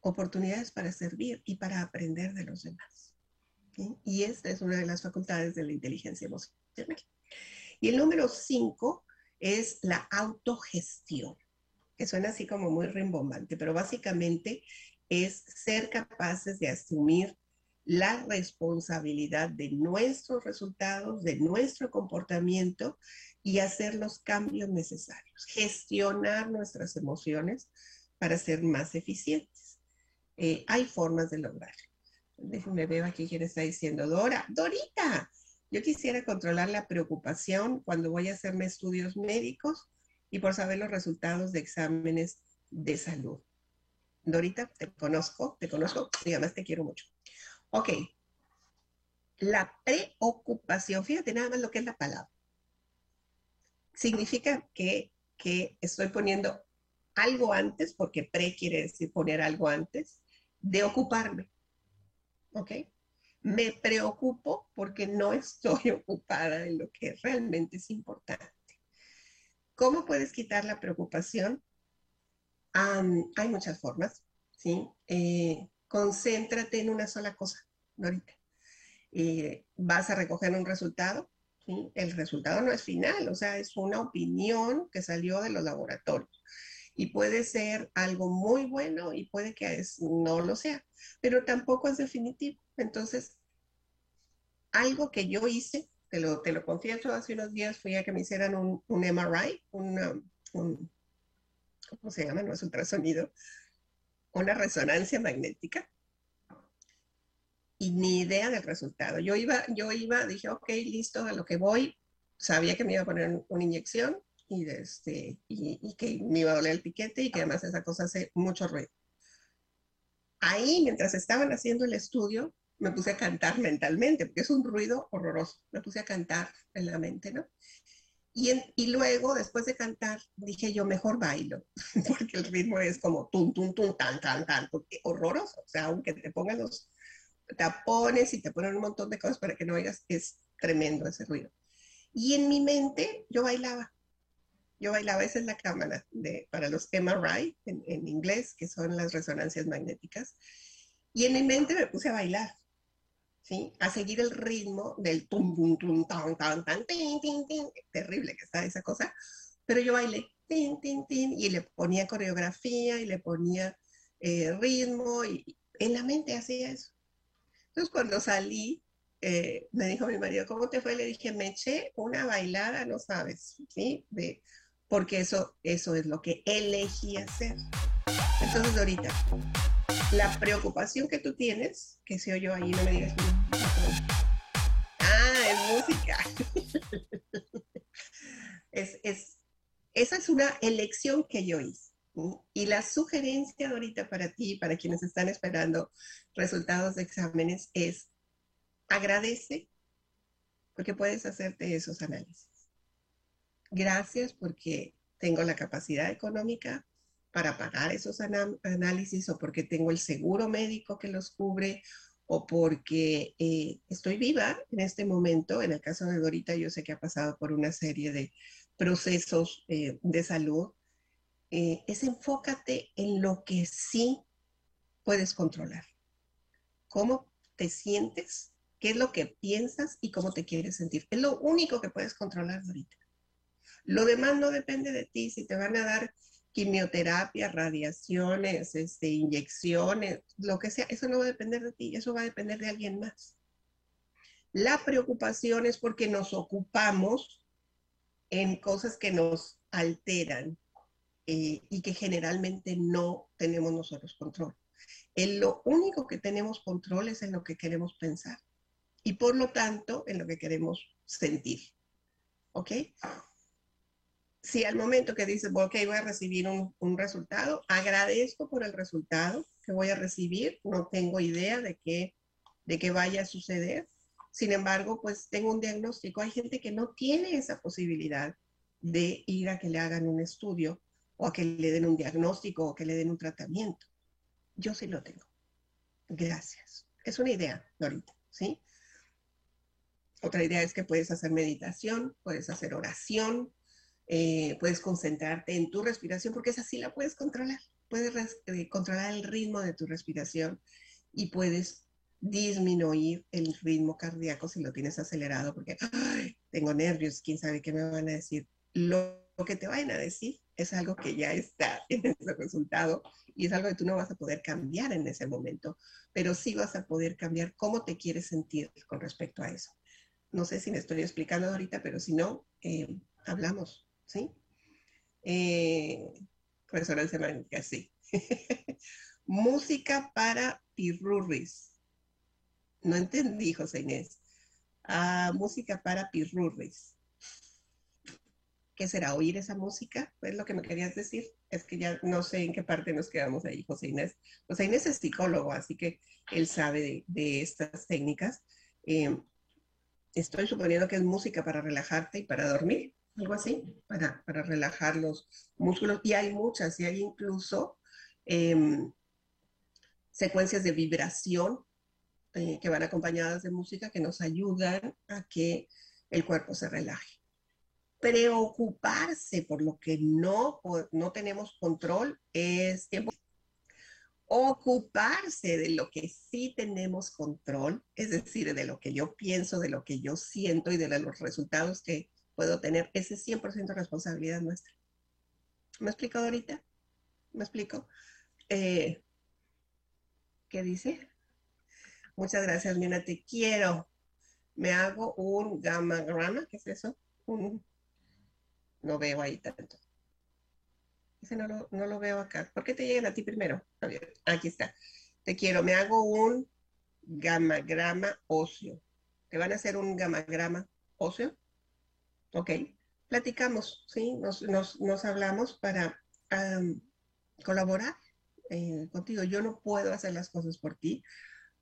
Speaker 2: oportunidades para servir y para aprender de los demás. Y esta es una de las facultades de la inteligencia emocional. Y el número cinco es la autogestión, que suena así como muy rimbombante, pero básicamente es ser capaces de asumir la responsabilidad de nuestros resultados, de nuestro comportamiento y hacer los cambios necesarios, gestionar nuestras emociones para ser más eficientes. Eh, hay formas de lograrlo. Déjenme ver aquí quién está diciendo. Dora, Dorita, yo quisiera controlar la preocupación cuando voy a hacerme estudios médicos y por saber los resultados de exámenes de salud. Dorita, te conozco, te conozco y además te quiero mucho. Ok. La preocupación, fíjate nada más lo que es la palabra. Significa que, que estoy poniendo algo antes, porque pre quiere decir poner algo antes, de ocuparme. ¿Ok? Me preocupo porque no estoy ocupada en lo que realmente es importante. ¿Cómo puedes quitar la preocupación? Hay muchas formas, ¿sí? Eh, concéntrate en una sola cosa, Norita. Eh, vas a recoger un resultado, ¿sí? El resultado no es final, o sea, es una opinión que salió de los laboratorios. Y puede ser algo muy bueno y puede que no lo sea, pero tampoco es definitivo. Entonces, algo que yo hice, te lo, te lo confieso, hace unos días fui a que me hicieran un, un MRI, un ¿cómo se llama? No es ultrasonido, una resonancia magnética y ni idea del resultado. Yo iba, yo iba, dije, ok, listo, a lo que voy, sabía que me iba a poner una inyección, y, este, y, que me iba a doler el piquete y que además esa cosa hace mucho ruido. Ahí, mientras estaban haciendo el estudio, me puse a cantar mentalmente, porque es un ruido horroroso. Me puse a cantar en la mente, ¿no? Y, y luego, después de cantar, dije yo, mejor bailo, porque el ritmo es como tum, tum, tum, tan, tan, tan, porque horroroso. O sea, aunque te pongan los tapones y te ponen un montón de cosas para que no oigas, es tremendo ese ruido. Y en mi mente yo bailaba. Yo bailaba, esa es la cámara de, para los MRI en, en inglés, que son las resonancias magnéticas. Y en mi mente me puse a bailar, ¿sí? A seguir el ritmo del tum, tum, tum, tan, tan, tan, tin, tin. Terrible que está esa cosa. Pero yo bailé, tin, tin, tin, y le ponía coreografía y le ponía eh, ritmo, y en la mente hacía eso. Entonces, cuando salí eh, me dijo mi marido, ¿cómo te fue? Le dije, me eché una bailada, no sabes, ¿sí? De, porque eso, eso es lo que elegí hacer. Entonces, ahorita, la preocupación que tú tienes, que si yo ahí, no me digas, ah, es música. es, es, esa es una elección que yo hice. Y la sugerencia ahorita para ti, para quienes están esperando resultados de exámenes, es Agradece porque puedes hacerte esos análisis. Gracias porque tengo la capacidad económica para pagar esos análisis o porque tengo el seguro médico que los cubre o porque eh, estoy viva en este momento. En el caso de Dorita, yo sé que ha pasado por una serie de procesos eh, de salud. Eh, es enfócate en lo que sí puedes controlar. ¿Cómo te sientes qué es lo que piensas y cómo te quieres sentir. Es lo único que puedes controlar ahorita. Lo demás no depende de ti. Si te van a dar quimioterapia, radiaciones, este, inyecciones, lo que sea, eso no va a depender de ti, eso va a depender de alguien más. La preocupación es porque nos ocupamos en cosas que nos alteran eh, y que generalmente no tenemos nosotros control. En lo único que tenemos control es en lo que queremos pensar y por lo tanto en lo que queremos sentir. ¿Ok? Si al momento que dices, ok, voy a recibir un, resultado, agradezco por el resultado que voy a recibir, no tengo idea de qué, de qué vaya a suceder. Sin embargo, pues tengo un diagnóstico. Hay gente que no tiene esa posibilidad de ir a que le hagan un estudio o a que le den un diagnóstico o que le den un tratamiento. Yo sí lo tengo. Gracias. Es una idea, Dorita, ¿sí? Otra idea es que puedes hacer meditación, puedes hacer oración, eh, puedes concentrarte en tu respiración, porque es así la puedes controlar. Puedes eh, controlar el ritmo de tu respiración y puedes disminuir el ritmo cardíaco si lo tienes acelerado, porque tengo nervios, quién sabe qué me van a decir. Lo, lo que te vayan a decir es algo que ya está en ese resultado y es algo que tú no vas a poder cambiar en ese momento, pero sí vas a poder cambiar cómo te quieres sentir con respecto a eso. No sé si me estoy explicando ahorita, pero si no, eh, hablamos, ¿sí? Eh, magnética, sí. Música para pirurris. No entendí, José Inés. Ah, música para pirurris. ¿Qué será? ¿Oír esa música? ¿Es lo que me querías decir? Es que ya no sé en qué parte nos quedamos ahí, José Inés. José Inés es psicólogo, así que él sabe de, estas técnicas. Eh, estoy suponiendo que es música para relajarte y para dormir, algo así, para, para relajar los músculos. Y hay muchas, y hay incluso em, secuencias de vibración eh, que van acompañadas de música que nos ayudan a que el cuerpo se relaje. Preocuparse por lo que no, no tenemos control es tiempo ocuparse de lo que sí tenemos control, es decir, de lo que yo pienso, de lo que yo siento y de los resultados que puedo tener, ese es 100% responsabilidad nuestra. ¿Me explico ahorita? ¿Me explico? Eh, ¿Qué dice? Muchas gracias, Mina, te quiero. Me hago un gamma grama, ¿qué es eso? no veo ahí tanto no lo, veo acá. ¿Por qué te llegan a ti primero? Aquí está. Te quiero, me hago un gamagrama óseo. ¿Te van a hacer un gamagrama óseo? Ok. platicamos, ¿sí? Nos, hablamos para colaborar eh, contigo. Yo no puedo hacer las cosas por ti,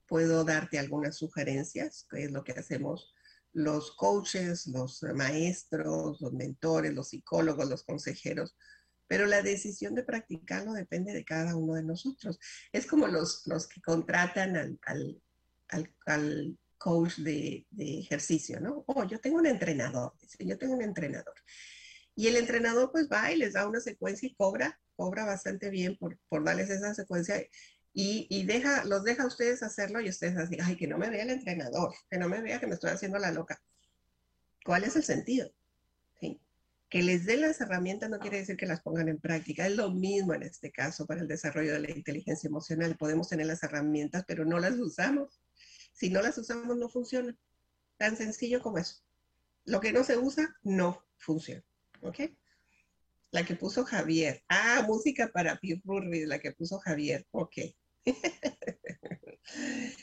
Speaker 2: puedo darte algunas sugerencias, que es lo que hacemos los coaches, los maestros, los mentores, los psicólogos, los consejeros, pero la decisión de practicarlo depende de cada uno de nosotros. Es como los, los que contratan al, al, al, coach de, de, ejercicio, ¿no? Oh, yo tengo un entrenador, dice, yo tengo un entrenador. Y el entrenador pues va y les da una secuencia y cobra, cobra bastante bien por, por darles esa secuencia y, y, deja, los deja a ustedes hacerlo y ustedes así, ay, que no me vea el entrenador, que no me vea que me estoy haciendo la loca. ¿Cuál es el sentido? Que les den las herramientas no quiere decir que las pongan en práctica. Es lo mismo en este caso para el desarrollo de la inteligencia emocional. Podemos tener las herramientas, pero no las usamos. Si no las usamos, no funciona. Tan sencillo como eso. Lo que no se usa, no funciona. ¿Ok? La que puso Javier. Ah, música para Pirurri, la que puso Javier. Ok.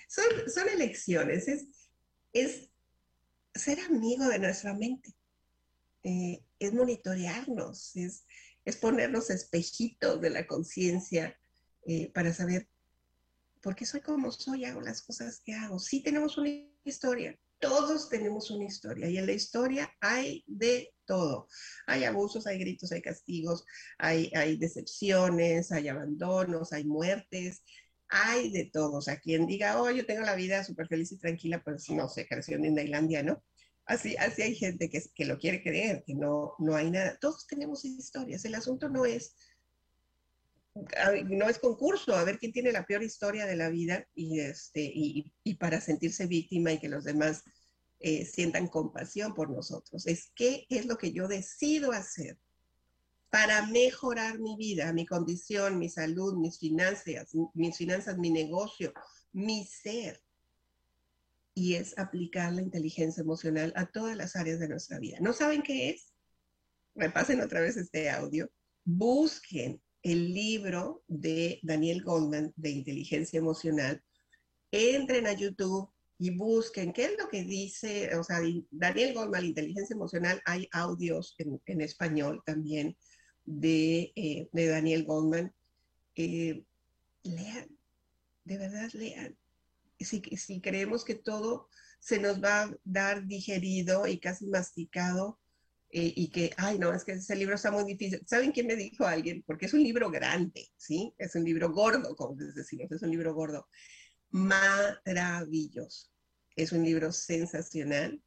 Speaker 2: son, son elecciones. Es, es ser amigo de nuestra mente. Eh, es monitorearnos, es, es ponernos espejitos de la conciencia eh, para saber por qué soy como soy, hago las cosas que hago. Sí tenemos una historia, todos tenemos una historia y en la historia hay de todo. Hay abusos, hay gritos, hay castigos, hay, decepciones, hay abandonos, hay muertes, hay de todo. O sea, quien diga, oh, yo tengo la vida súper feliz y tranquila, pues no sé, creció en Tailandia, ¿no? Así, así hay gente que, que lo quiere creer, que no, no hay nada. Todos tenemos historias. El asunto no es, no es concurso, a ver quién tiene la peor historia de la vida y, este, y, para sentirse víctima y que los demás eh, sientan compasión por nosotros. Es qué es lo que yo decido hacer para mejorar mi vida, mi condición, mi salud, mis finanzas, mis finanzas, mi negocio, mi ser y es aplicar la inteligencia emocional a todas las áreas de nuestra vida. ¿No saben qué es? Repasen otra vez este audio. Busquen el libro de Daniel Goldman de inteligencia emocional. Entren a YouTube y busquen qué es lo que dice, o sea, Daniel Goldman, inteligencia emocional, hay audios en, español también de, eh, Daniel Goldman. Eh, lean, de verdad lean si, creemos que todo se nos va a dar digerido y casi masticado eh, y que, ay, no, es que ese libro está muy difícil. ¿Saben quién me dijo alguien? Porque es un libro grande, ¿sí? Es un libro gordo, como decimos, es un libro gordo. Maravilloso. Es un libro sensacional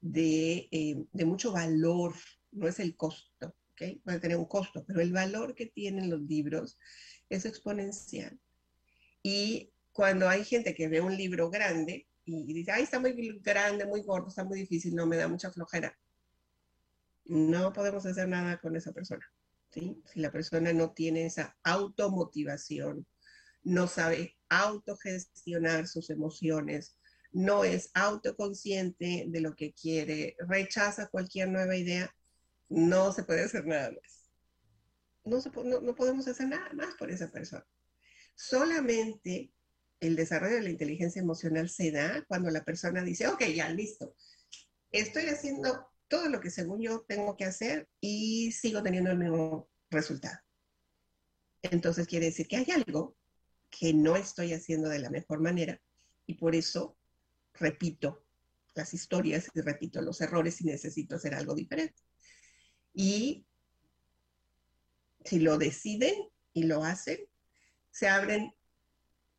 Speaker 2: de, eh, de mucho valor, no es el costo, ¿ok? Puede tener un costo, pero el valor que tienen los libros es exponencial. Y cuando hay gente que ve un libro grande y dice, ay, está muy grande, muy gordo, está muy difícil, no me da mucha flojera. No podemos hacer nada con esa persona. Si la persona no tiene esa automotivación, no sabe autogestionar sus emociones, no es autoconsciente de lo que quiere, rechaza cualquier nueva idea, no se puede hacer nada más. No, no, no podemos hacer nada más por esa persona. Solamente el desarrollo de la inteligencia emocional se da cuando la persona dice, ok, ya, listo. Estoy haciendo todo lo que según yo tengo que hacer y sigo teniendo el mismo resultado. Entonces quiere decir que hay algo que no estoy haciendo de la mejor manera y por eso repito las historias y repito los errores y necesito hacer algo diferente. Y si lo deciden y lo hacen, se abren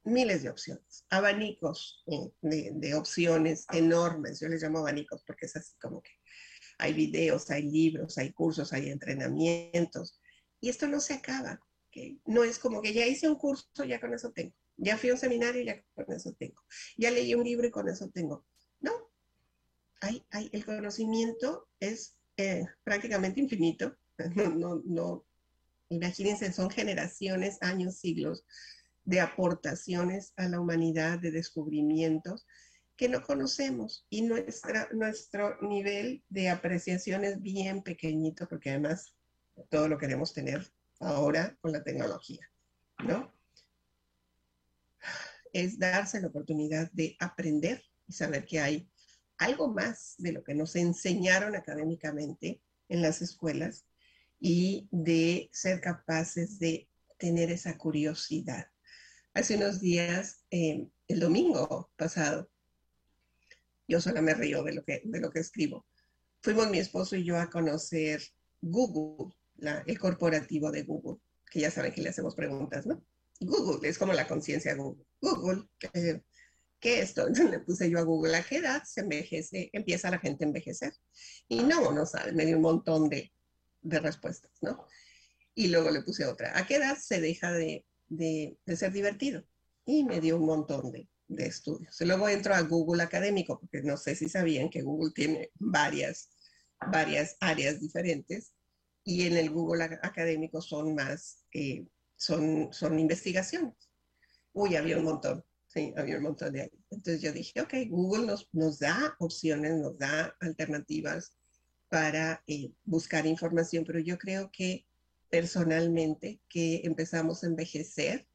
Speaker 2: miles de opciones, abanicos de, opciones enormes. Yo les llamo abanicos porque es así como que hay videos, hay libros, hay cursos, hay entrenamientos. Y esto no se acaba. No es como que ya hice un curso, ya con eso tengo. Ya fui a un seminario, ya con eso tengo. Ya leí un libro y con eso tengo. No. Hay, el conocimiento es eh, prácticamente infinito. No, no, no. Imagínense, son generaciones, años, siglos de aportaciones a la humanidad, de descubrimientos que no conocemos y nuestra, nuestro nivel de apreciación es bien pequeñito porque además todo lo queremos tener ahora con la tecnología, ¿no? Es darse la oportunidad de aprender y saber que hay algo más de lo que nos enseñaron académicamente en las escuelas y de ser capaces de tener esa curiosidad. Hace unos días, eh, el domingo pasado, yo sola me río de lo que, de lo que escribo. Fuimos mi esposo y yo a conocer Google, el corporativo de Google, que ya saben que le hacemos preguntas, ¿no? Google es como la conciencia Google. Google, ¿qué, ¿qué es esto? Entonces le puse yo a Google, ¿a qué edad se envejece, empieza la gente a envejecer? Y no, no sabe, me dio un montón de, de respuestas, ¿no? Y luego le puse otra, ¿a qué edad se deja de, de, de ser divertido? Y me dio un montón de, de estudios. Luego entro a Google Académico, porque no sé si sabían que Google tiene varias, varias áreas diferentes y en el Google Académico son más, eh, son, son investigaciones. Uy, había un montón, sí, había un montón de ahí. Entonces yo dije, ok, Google nos, nos da opciones, nos da alternativas para eh, buscar información, pero yo creo que personalmente que empezamos a envejecer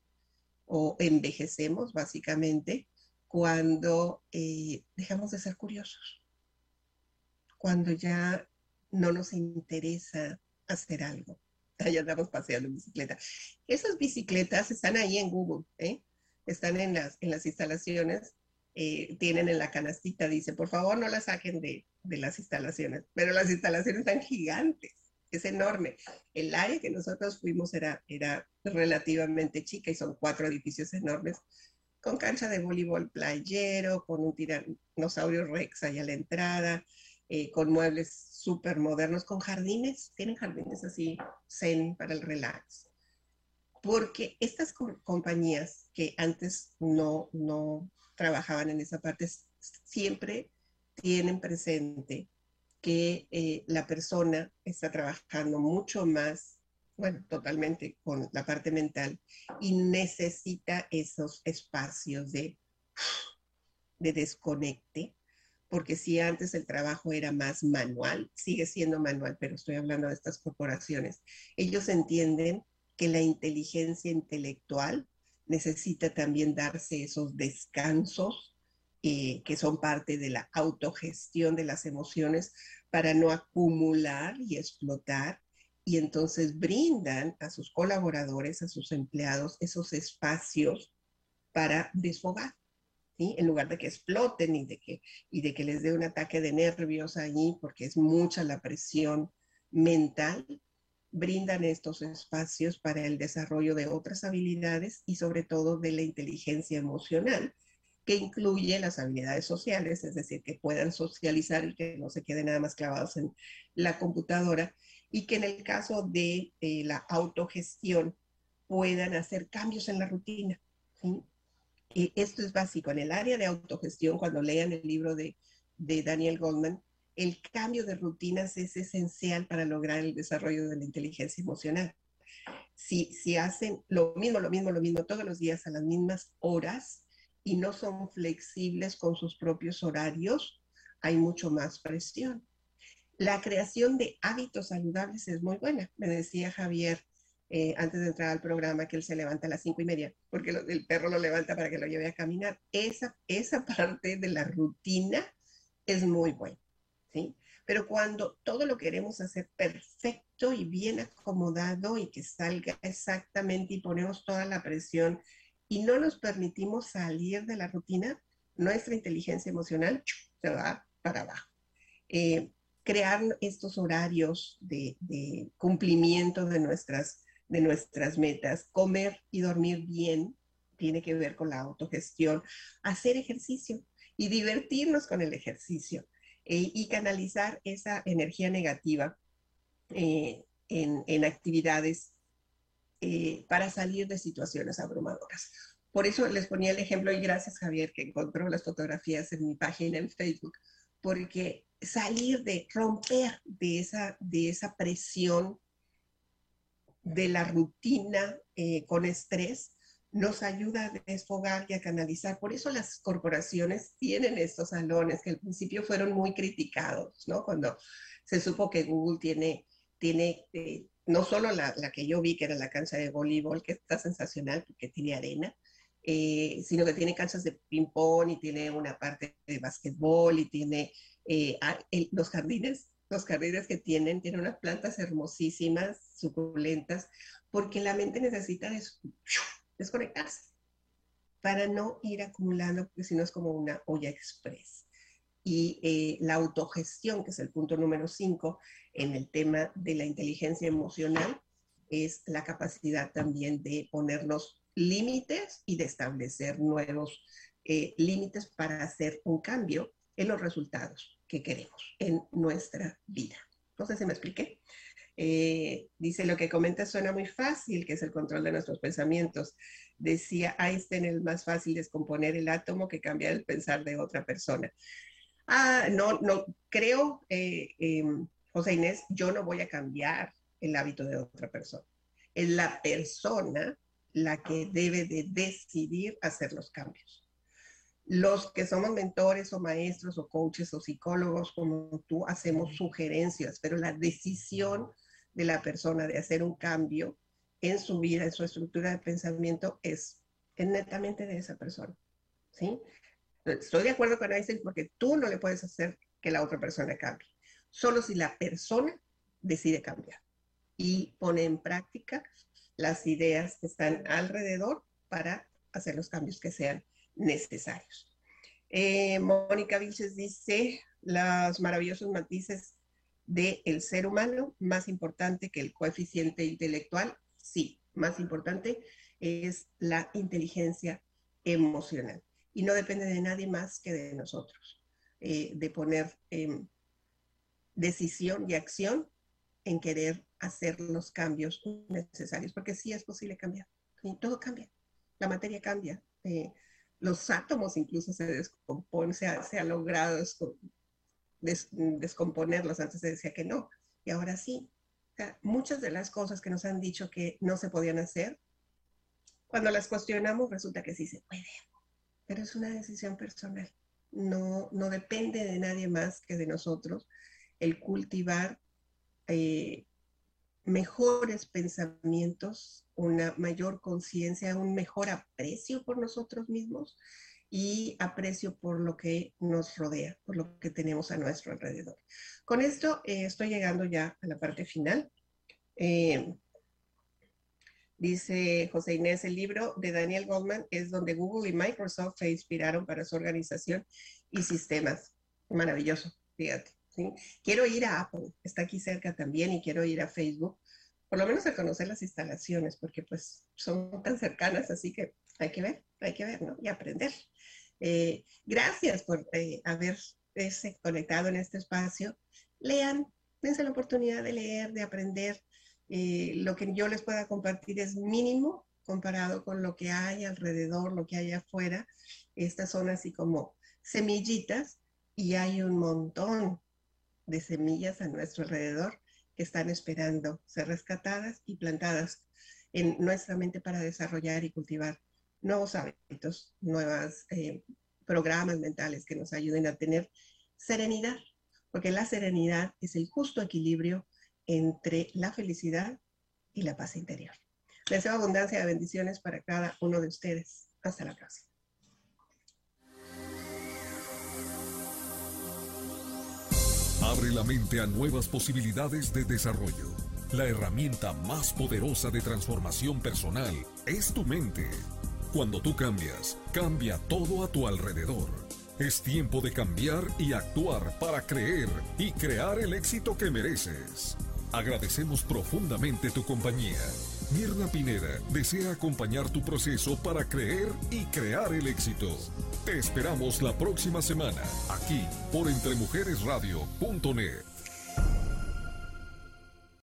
Speaker 2: o envejecemos básicamente cuando eh, dejamos de ser curiosos, cuando ya no nos interesa hacer algo. Ahí andamos paseando en bicicleta. Esas bicicletas están ahí en Google, ¿eh? están en las, en las instalaciones, eh, tienen en la canastita, dice, por favor no la saquen de, de las instalaciones, pero las instalaciones están gigantes es enorme. El área que nosotros fuimos era, era relativamente chica y son cuatro edificios enormes, con cancha de voleibol playero, con un tiranosaurio rex allá a la entrada, eh, con muebles súper modernos, con jardines, tienen jardines así zen para el relax. Porque estas compañías que antes no, no trabajaban en esa parte siempre tienen presente que eh, la persona está trabajando mucho más, bueno, totalmente con la parte mental y necesita esos espacios de, de desconecte, porque si antes el trabajo era más manual, sigue siendo manual, pero estoy hablando de estas corporaciones, ellos entienden que la inteligencia intelectual necesita también darse esos descansos eh, que son parte de la autogestión de las emociones para no acumular y explotar. Y entonces brindan a sus colaboradores, a sus empleados, esos espacios para desfogar, ¿sí? en lugar de que exploten y de que, y de que les dé un ataque de nervios allí, porque es mucha la presión mental, brindan estos espacios para el desarrollo de otras habilidades y sobre todo de la inteligencia emocional, que incluye las habilidades sociales, es decir, que puedan socializar y que no se queden nada más clavados en la computadora, y que en el caso de eh, la autogestión puedan hacer cambios en la rutina. Y esto es básico. En el área de autogestión, cuando lean el libro de, de Daniel Goldman, el cambio de rutinas es esencial para lograr el desarrollo de la inteligencia emocional. Si, si hacen lo mismo, lo mismo, lo mismo todos los días a las mismas horas, y no son flexibles con sus propios horarios, hay mucho más presión. La creación de hábitos saludables es muy buena. Me decía Javier eh, antes de entrar al programa que él se levanta a las cinco y media, porque el perro lo levanta para que lo lleve a caminar. Esa, esa parte de la rutina es muy buena, ¿sí? Pero cuando todo lo queremos hacer perfecto y bien acomodado y que salga exactamente y ponemos toda la presión y no nos permitimos salir de la rutina, nuestra inteligencia emocional se va para abajo. Eh, crear estos horarios de, cumplimiento de nuestras, de nuestras metas, comer y dormir bien, tiene que ver con la autogestión, hacer ejercicio y divertirnos con el ejercicio eh, y canalizar esa energía negativa eh, en actividades eh, para salir de situaciones abrumadoras. Por eso les ponía el ejemplo y gracias Javier que encontró las fotografías en mi página en Facebook, porque salir de, romper de esa, de esa presión de la rutina eh, con estrés, nos ayuda a desfogar y a canalizar. Por eso las corporaciones tienen estos salones que al principio fueron muy criticados, ¿no? Cuando se supo que Google tiene, tiene eh, no solo la, que yo vi, que era la cancha de voleibol, que está sensacional porque tiene arena, eh, sino que tiene canchas de ping-pong y tiene una parte de básquetbol y tiene eh, los jardines los jardines que tienen, tienen unas plantas hermosísimas, suculentas, porque la mente necesita desconectarse para no ir acumulando, porque si no es como una olla express. Y eh, la autogestión, que es el punto número 5 en el tema de la inteligencia emocional, es la capacidad también de ponernos límites y de establecer nuevos eh, límites para hacer un cambio en los resultados que queremos en nuestra vida. No sé si me expliqué. Eh, dice, lo que comenta suena muy fácil, que es el control de nuestros pensamientos. Decía Einstein, es más fácil descomponer el átomo que cambiar el pensar de otra persona. Ah, no, no, creo, eh, em, José Inés, yo no voy a cambiar el hábito de otra persona. Es la persona la que debe de decidir hacer los cambios. Los que somos mentores o maestros o coaches o psicólogos como tú hacemos sugerencias, pero la decisión de la persona de hacer un cambio en su vida, en su estructura de pensamiento, es, netamente de esa persona. ¿sí? Estoy de acuerdo con Einstein porque tú no le puedes hacer que la otra persona cambie, solo si la persona decide cambiar y pone en práctica las ideas que están alrededor para hacer los cambios que sean necesarios. Eh, Mónica Vilches dice, los maravillosos matices del ser humano, más importante que el coeficiente intelectual, sí, más importante es la inteligencia emocional. Y no depende de nadie más que de nosotros, eh, de poner em, decisión y acción en querer hacer los cambios necesarios, porque sí es posible cambiar, todo cambia, la materia cambia, eh, los átomos incluso se descomponen, se ha, logrado descomponerlos, antes se decía que no, y ahora sí. muchas de las cosas que nos han dicho que no se podían hacer, cuando las cuestionamos resulta que sí se puede, pero es una decisión personal, no, no depende de nadie más que de nosotros el cultivar eh, mejores pensamientos, una mayor conciencia, un mejor aprecio por nosotros mismos y aprecio por lo que nos rodea, por lo que tenemos a nuestro alrededor. Con esto eh, estoy llegando ya a la parte final. Eh, dice José Inés, el libro de Daniel Goldman es donde Google y Microsoft se inspiraron para su organización y sistemas. Maravilloso, fíjate. Quiero ir a Apple, está aquí cerca también, y quiero ir a Facebook, por lo menos a conocer las instalaciones, porque pues son tan cercanas, así que hay que ver, hay que ver, ¿no? Y aprender. Eh, gracias por eh, haberse conectado en este espacio. Lean, dense la oportunidad de leer, de aprender. Eh, lo que yo les pueda compartir es mínimo comparado con lo que hay alrededor, lo que hay afuera. Estas son así como semillitas y hay un montón de semillas a nuestro alrededor que están esperando ser rescatadas y plantadas en nuestra mente para desarrollar y cultivar nuevos hábitos, nuevos eh, programas mentales que nos ayuden a tener serenidad, porque la serenidad es el justo equilibrio entre la felicidad y la paz interior. Deseo abundancia de bendiciones para cada uno de ustedes. Hasta la próxima.
Speaker 1: Abre la mente a nuevas posibilidades de desarrollo. La herramienta más poderosa de transformación personal es tu mente. Cuando tú cambias, cambia todo a tu alrededor. Es tiempo de cambiar y actuar para creer y crear el éxito que mereces. Agradecemos profundamente tu compañía. Mirna Pineda desea acompañar tu proceso para creer y crear el éxito. Te esperamos la próxima semana, aquí por entremujeresradio.net.